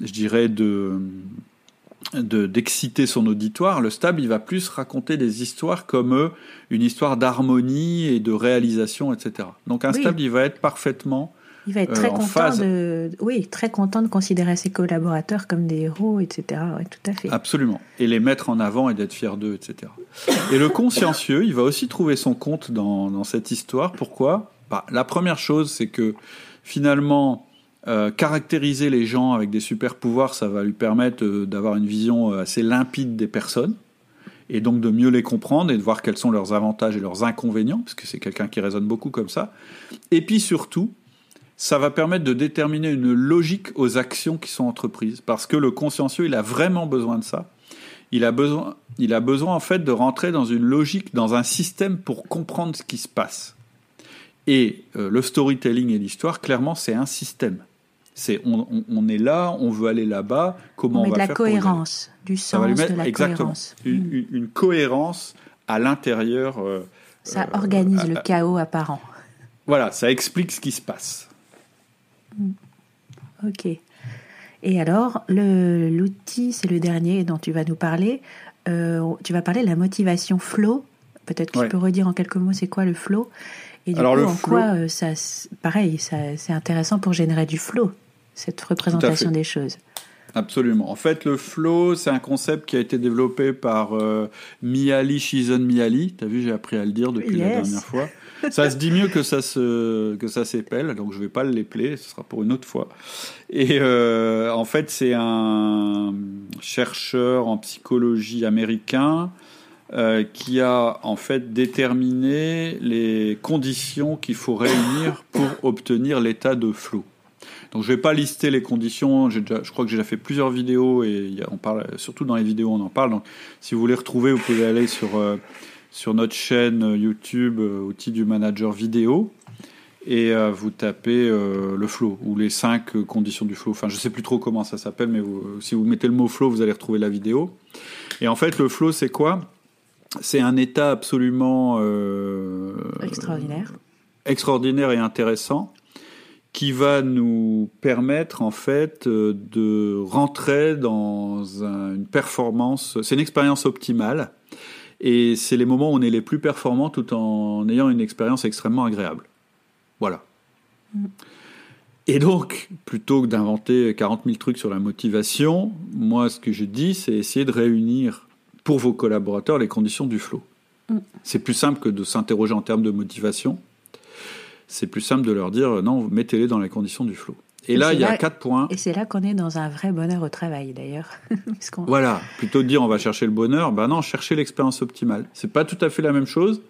je dirais, de d'exciter son auditoire, le stable, il va plus raconter des histoires comme euh, une histoire d'harmonie et de réalisation, etc. Donc un stable, il va être parfaitement il va être très euh, content de, oui, très content de considérer ses collaborateurs comme des héros, etc. tout à fait. Absolument. Et les mettre en avant et d'être fier d'eux, etc. Et le consciencieux, il va aussi trouver son compte dans, dans cette histoire. Pourquoi? Bah, La première chose, c'est que finalement, euh, caractériser les gens avec des super pouvoirs, ça va lui permettre euh, d'avoir une vision assez limpide des personnes et donc de mieux les comprendre et de voir quels sont leurs avantages et leurs inconvénients, parce que c'est quelqu'un qui raisonne beaucoup comme ça. Et puis surtout, ça va permettre de déterminer une logique aux actions qui sont entreprises, parce que le consciencieux, il a vraiment besoin de ça. Il a besoin, il a besoin en fait de rentrer dans une logique, dans un système pour comprendre ce qui se passe. Et le storytelling et l'histoire, clairement, c'est un système. C'est on, est là, on veut aller là-bas. Comment on, met de la cohérence, du sens, de la exactement, cohérence. Une, une, cohérence à l'intérieur. Euh, ça organise le chaos apparent. Voilà, ça explique ce qui se passe. Mm. Ok. Et alors, l'outil, c'est le dernier dont tu vas nous parler. Euh, tu vas parler de la motivation flow. Peut-être que tu peux redire en quelques mots c'est quoi le flow? Et du Alors, coup, en quoi euh, ça, pareil, c'est intéressant pour générer du flow cette représentation des choses. Absolument. En fait, le flow, c'est un concept qui a été développé par euh, Miali Shizon Miali. Tu as vu, j'ai appris à le dire depuis la dernière fois. Ça se dit mieux que ça se que ça s'épelle, donc je vais pas le l'épeler, ce sera pour une autre fois. Et euh, en fait, c'est un chercheur en psychologie américain euh, qui a en fait déterminé les conditions qu'il faut réunir pour obtenir l'état de flow. Donc je vais pas lister les conditions. je crois que j'ai déjà fait plusieurs vidéos et on parle surtout dans les vidéos on en parle. Donc si vous voulez retrouver, vous pouvez aller sur euh, sur notre chaîne YouTube euh, outils du manager vidéo et euh, vous tapez le flow ou les cinq conditions du flow. Enfin je sais plus trop comment ça s'appelle, mais si vous mettez le mot flow, vous allez retrouver la vidéo. Et en fait le flow c'est quoi? C'est un état absolument extraordinaire, extraordinaire et intéressant qui va nous permettre en fait euh, de rentrer dans une performance. C'est une expérience optimale et c'est les moments où on est les plus performants tout en ayant une expérience extrêmement agréable. Voilà. Et donc, plutôt que d'inventer 40 000 trucs sur la motivation, moi ce que je dis, c'est essayer de réunir pour vos collaborateurs les conditions du flow. C'est plus simple que de s'interroger en termes de motivation c'est plus simple de leur dire non, mettez-les dans les conditions du flow. Et, là, il y a quatre points. Et c'est là qu'on est dans un vrai bonheur au travail, d'ailleurs. voilà, plutôt de dire on va chercher le bonheur, ben non, chercher l'expérience optimale. C'est pas tout à fait la même chose,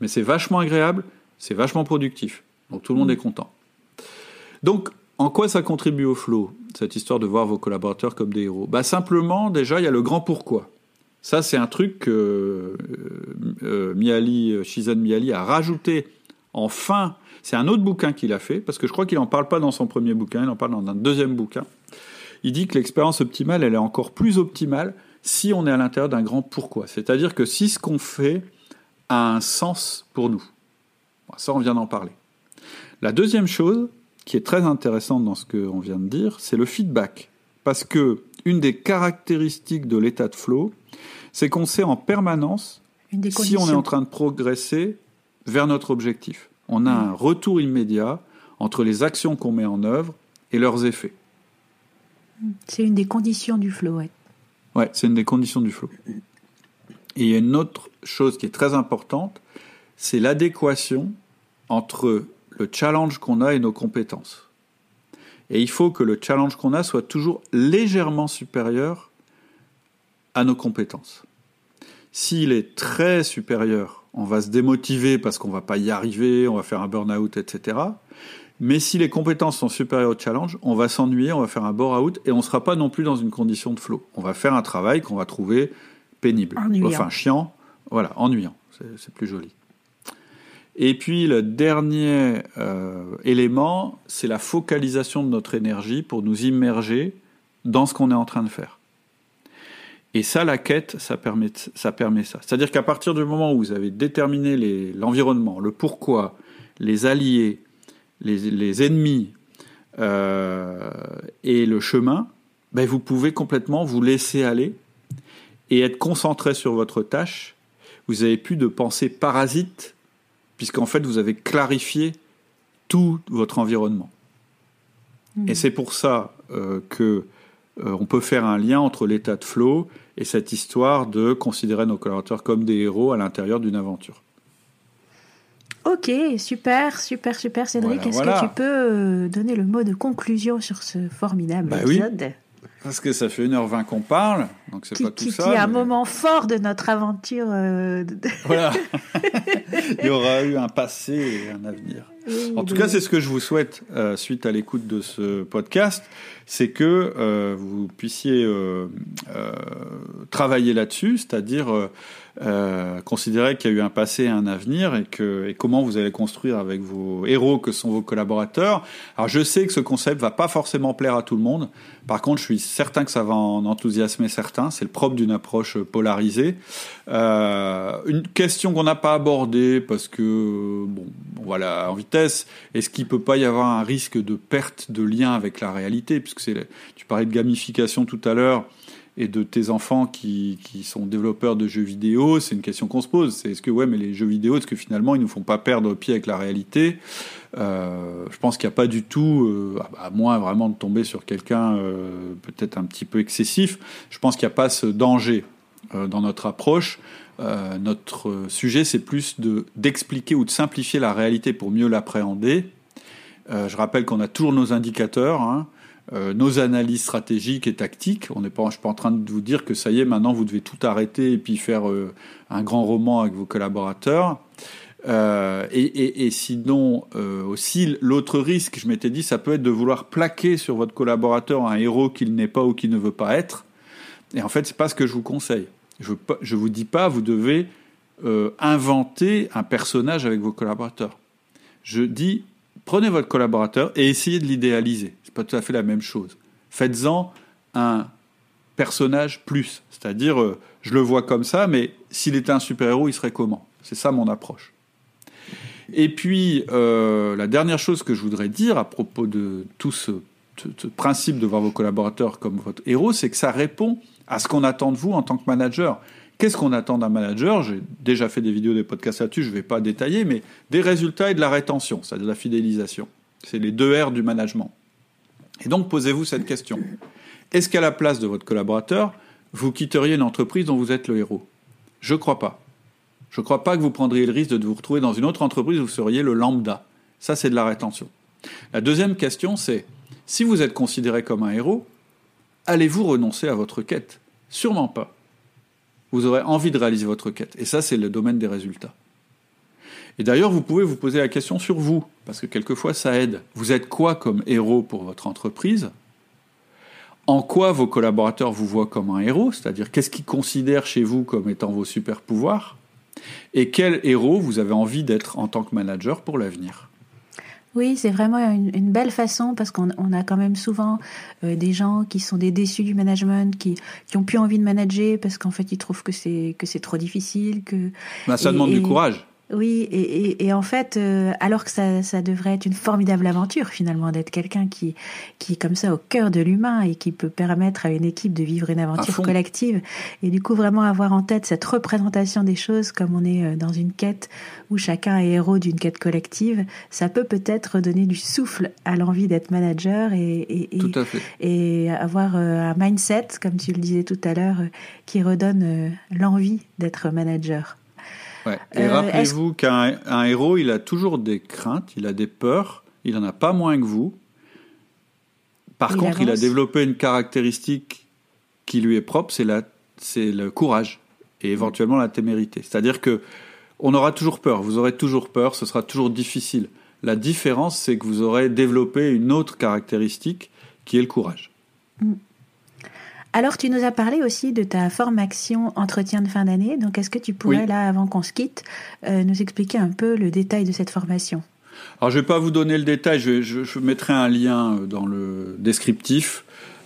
mais c'est vachement agréable, c'est vachement productif. Donc tout le monde mm. est content. Donc, en quoi ça contribue au flow, cette histoire de voir vos collaborateurs comme des héros? Bah, Simplement, déjà, il y a le grand pourquoi. Ça, c'est un truc que euh, euh, Miali, Shizen Miali a rajouté en fin. C'est un autre bouquin qu'il a fait, parce que je crois qu'il n'en parle pas dans son premier bouquin, il en parle dans un deuxième bouquin. Il dit que l'expérience optimale, elle est encore plus optimale si on est à l'intérieur d'un grand pourquoi. C'est-à-dire que si ce qu'on fait a un sens pour nous. Ça, on vient d'en parler. La deuxième chose, qui est très intéressante dans ce qu'on vient de dire, c'est le feedback. Parce que une des caractéristiques de l'état de flow, c'est qu'on sait en permanence si on est en train de progresser vers notre objectif. On a un retour immédiat entre les actions qu'on met en œuvre et leurs effets. C'est une des conditions du flow, ouais. Ouais, c'est une des conditions du flow. Et il y a une autre chose qui est très importante, c'est l'adéquation entre le challenge qu'on a et nos compétences. Et il faut que le challenge qu'on a soit toujours légèrement supérieur à nos compétences. S'il est très supérieur, on va se démotiver parce qu'on va pas y arriver, on va faire un burn-out, etc. Mais si les compétences sont supérieures au challenge, on va s'ennuyer, on va faire un bore-out et on ne sera pas non plus dans une condition de flow. On va faire un travail qu'on va trouver pénible, enfin chiant, voilà, ennuyant, c'est plus joli. Et puis le dernier euh, élément, c'est la focalisation de notre énergie pour nous immerger dans ce qu'on est en train de faire. Et ça, la quête, ça permet ça. Permet ça. C'est-à-dire qu'à partir du moment où vous avez déterminé l'environnement, le pourquoi, les alliés, les, ennemis euh, et le chemin, ben vous pouvez complètement vous laisser aller et être concentré sur votre tâche. Vous n'avez plus de pensée parasite puisqu'en fait vous avez clarifié tout votre environnement. Mmh. Et c'est pour ça euh, que euh, on peut faire un lien entre l'état de flow et cette histoire de considérer nos collaborateurs comme des héros à l'intérieur d'une aventure. Ok, super, super, super. Cédric, est-ce que tu peux euh, donner le mot de conclusion sur ce formidable bah épisode? Parce que ça fait 1h20 qu'on parle, donc c'est pas tout ça. Qui est un moment fort de notre aventure. Euh, voilà. Il y aura eu un passé et un avenir. En tout cas, c'est ce que je vous souhaite euh, suite à l'écoute de ce podcast, c'est que euh, vous puissiez travailler là-dessus, c'est-à-dire euh, considérer qu'il y a eu un passé et un avenir et, que, et comment vous allez construire avec vos héros que sont vos collaborateurs. Alors je sais que ce concept va pas forcément plaire à tout le monde. Par contre, je suis certain que ça va en enthousiasmer certains. C'est le propre d'une approche polarisée. Euh, une question qu'on n'a pas abordée parce que bon, voilà en vitesse. Est-ce qu'il peut pas y avoir un risque de perte de lien avec la réalité? Puisque c'est tu parlais de gamification tout à l'heure et de tes enfants qui, qui sont développeurs de jeux vidéo, c'est une question qu'on se pose. C'est est-ce que ouais, mais les jeux vidéo, est-ce que finalement ils nous font pas perdre pied avec la réalité? Euh, Je pense qu'il n'y a pas du tout, euh, à moins vraiment de tomber sur quelqu'un euh, peut-être un petit peu excessif. Je pense qu'il n'y a pas ce danger dans notre approche. Notre sujet, c'est plus de d'expliquer ou de simplifier la réalité pour mieux l'appréhender. je rappelle qu'on a toujours nos indicateurs. Hein, euh, nos analyses stratégiques et tactiques. On n'est pas, je suis pas en train de vous dire que ça y est, maintenant vous devez tout arrêter et puis faire euh, un grand roman avec vos collaborateurs. Euh, et, sinon aussi l'autre risque, je m'étais dit, ça peut être de vouloir plaquer sur votre collaborateur un héros qu'il n'est pas ou qu'il ne veut pas être. Et en fait, c'est pas ce que je vous conseille. Je ne vous dis pas, vous devez inventer un personnage avec vos collaborateurs. Je dis, prenez votre collaborateur et essayez de l'idéaliser pas tout à fait la même chose. Faites-en un personnage plus, c'est-à-dire euh, je le vois comme ça, mais s'il était un super-héros, il serait comment? C'est ça mon approche. Et puis, euh, la dernière chose que je voudrais dire à propos de tout ce, principe de voir vos collaborateurs comme votre héros, c'est que ça répond à ce qu'on attend de vous en tant que manager. Qu'est-ce qu'on attend d'un manager? J'ai déjà fait des vidéos, des podcasts là-dessus, je ne vais pas détailler, mais des résultats et de la rétention, c'est-à-dire de la fidélisation. C'est les deux R du management. Et donc posez-vous cette question. Est-ce qu'à la place de votre collaborateur, vous quitteriez une entreprise dont vous êtes le héros? Je ne crois pas. Je ne crois pas que vous prendriez le risque de vous retrouver dans une autre entreprise où vous seriez le lambda. Ça, c'est de la rétention. La deuxième question, c'est, si vous êtes considéré comme un héros, allez-vous renoncer à votre quête? Sûrement pas. Vous aurez envie de réaliser votre quête. Et ça, c'est le domaine des résultats. Et d'ailleurs, vous pouvez vous poser la question sur vous, parce que quelquefois ça aide. Vous êtes quoi comme héros pour votre entreprise? En quoi vos collaborateurs vous voient comme un héros? C'est-à-dire qu'est-ce qu'ils considèrent chez vous comme étant vos super pouvoirs? Et quel héros vous avez envie d'être en tant que manager pour l'avenir? Oui, c'est vraiment une, belle façon parce qu'on a quand même souvent euh, des gens qui sont des déçus du management, qui qui ont plus envie de manager parce qu'en fait ils trouvent que c'est que c'est trop difficile, que. Bah, ça demande du courage. Oui, et, et, et, en fait, euh, alors que ça, ça, devrait être une formidable aventure finalement d'être quelqu'un qui, qui est comme ça au cœur de l'humain et qui peut permettre à une équipe de vivre une aventure collective, et du coup vraiment avoir en tête cette représentation des choses comme on est euh, dans une quête où chacun est héros d'une quête collective, ça peut peut-être donner du souffle à l'envie d'être manager et, et, et avoir euh, un mindset, comme tu le disais tout à l'heure, qui redonne l'envie d'être manager. Et euh, rappelez-vous qu'un héros, il a toujours des craintes, il a des peurs, il n'en a pas moins que vous. Par contre, il a développé une caractéristique qui lui est propre, c'est le courage et éventuellement la témérité. C'est-à-dire que on aura toujours peur, vous aurez toujours peur, ce sera toujours difficile. La différence, c'est que vous aurez développé une autre caractéristique qui est le courage. Mm. Alors, tu nous as parlé aussi de ta formation entretien de fin d'année. Donc, est-ce que tu pourrais, là, avant qu'on se quitte, euh, nous expliquer un peu le détail de cette formation? Alors, je ne vais pas vous donner le détail. Je, mettrai un lien euh, dans le descriptif.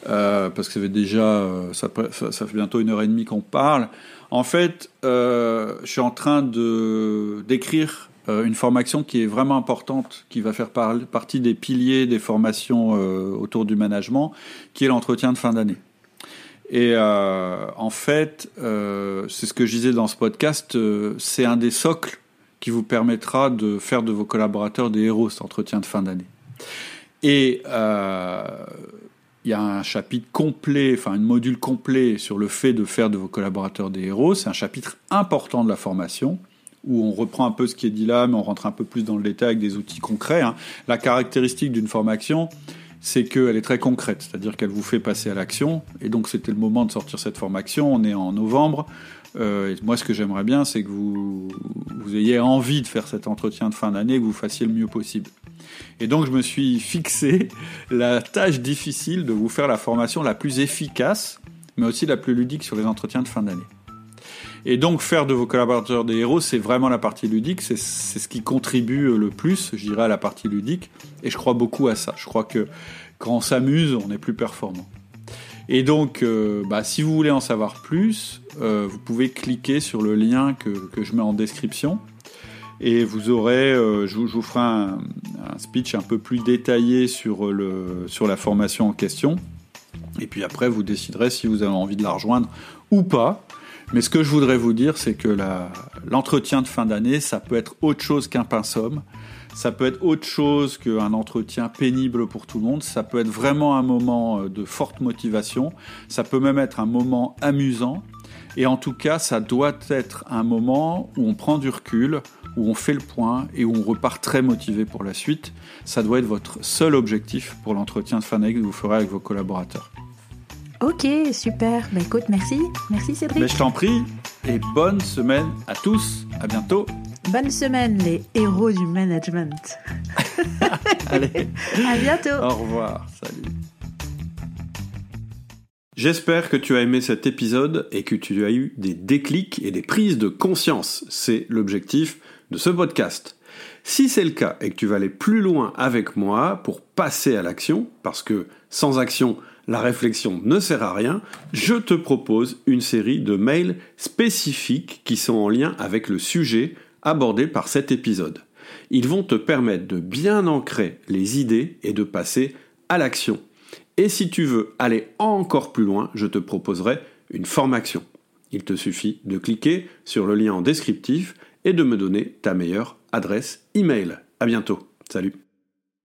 Euh, parce que ça fait déjà, ça, ça, fait bientôt une heure et demie qu'on parle. En fait, je suis en train de d'écrire une formation qui est vraiment importante, qui va faire partie des piliers des formations autour du management, qui est l'entretien de fin d'année. Et euh, en fait, euh, c'est ce que je disais dans ce podcast, euh, c'est un des socles qui vous permettra de faire de vos collaborateurs des héros, cet entretien de fin d'année. Et il y a un chapitre complet, enfin un module complet sur le fait de faire de vos collaborateurs des héros. C'est un chapitre important de la formation où on reprend un peu ce qui est dit là, mais on rentre un peu plus dans le détail avec des outils concrets. Hein. La caractéristique d'une formation, c'est qu'elle est très concrète, c'est-à-dire qu'elle vous fait passer à l'action. Et donc c'était le moment de sortir cette formation. On est en novembre. Euh, moi, ce que j'aimerais bien, c'est que vous, vous ayez envie de faire cet entretien de fin d'année, que vous fassiez le mieux possible. Et donc, je me suis fixé la tâche difficile de vous faire la formation la plus efficace, mais aussi la plus ludique sur les entretiens de fin d'année. Et donc, faire de vos collaborateurs des héros, c'est vraiment la partie ludique, c'est ce qui contribue le plus, je dirais, à la partie ludique. Et je crois beaucoup à ça. Je crois que quand on s'amuse, on est plus performant. Et donc, euh, bah, si vous voulez en savoir plus, euh, vous pouvez cliquer sur le lien que, je mets en description. Et vous aurez, euh, je, vous, ferai un, speech un peu plus détaillé sur, le, sur la formation en question. Et puis après, vous déciderez si vous avez envie de la rejoindre ou pas. Mais ce que je voudrais vous dire, c'est que l'entretien de fin d'année, ça peut être autre chose qu'un pinsomme. Ça peut être autre chose qu'un entretien pénible pour tout le monde. Ça peut être vraiment un moment euh, de forte motivation. Ça peut même être un moment amusant. Et en tout cas, ça doit être un moment où on prend du recul, où on fait le point et où on repart très motivé pour la suite. Ça doit être votre seul objectif pour l'entretien de fin d'année que vous ferez avec vos collaborateurs. Ok, super. Bah écoute, merci. Merci Cédric. Mais je t'en prie. Et bonne semaine à tous. À bientôt. Bonne semaine, les héros du management. Allez. à bientôt. Au revoir. Salut. J'espère que tu as aimé cet épisode et que tu as eu des déclics et des prises de conscience. C'est l'objectif de ce podcast. Si c'est le cas et que tu vas aller plus loin avec moi pour passer à l'action, parce que sans action, la réflexion ne sert à rien, je te propose une série de mails spécifiques qui sont en lien avec le sujet abordé par cet épisode. Ils vont te permettre de bien ancrer les idées et de passer à l'action. Et si tu veux aller encore plus loin, je te proposerai une formation. Il te suffit de cliquer sur le lien en descriptif et de me donner ta meilleure adresse email. À bientôt. Salut.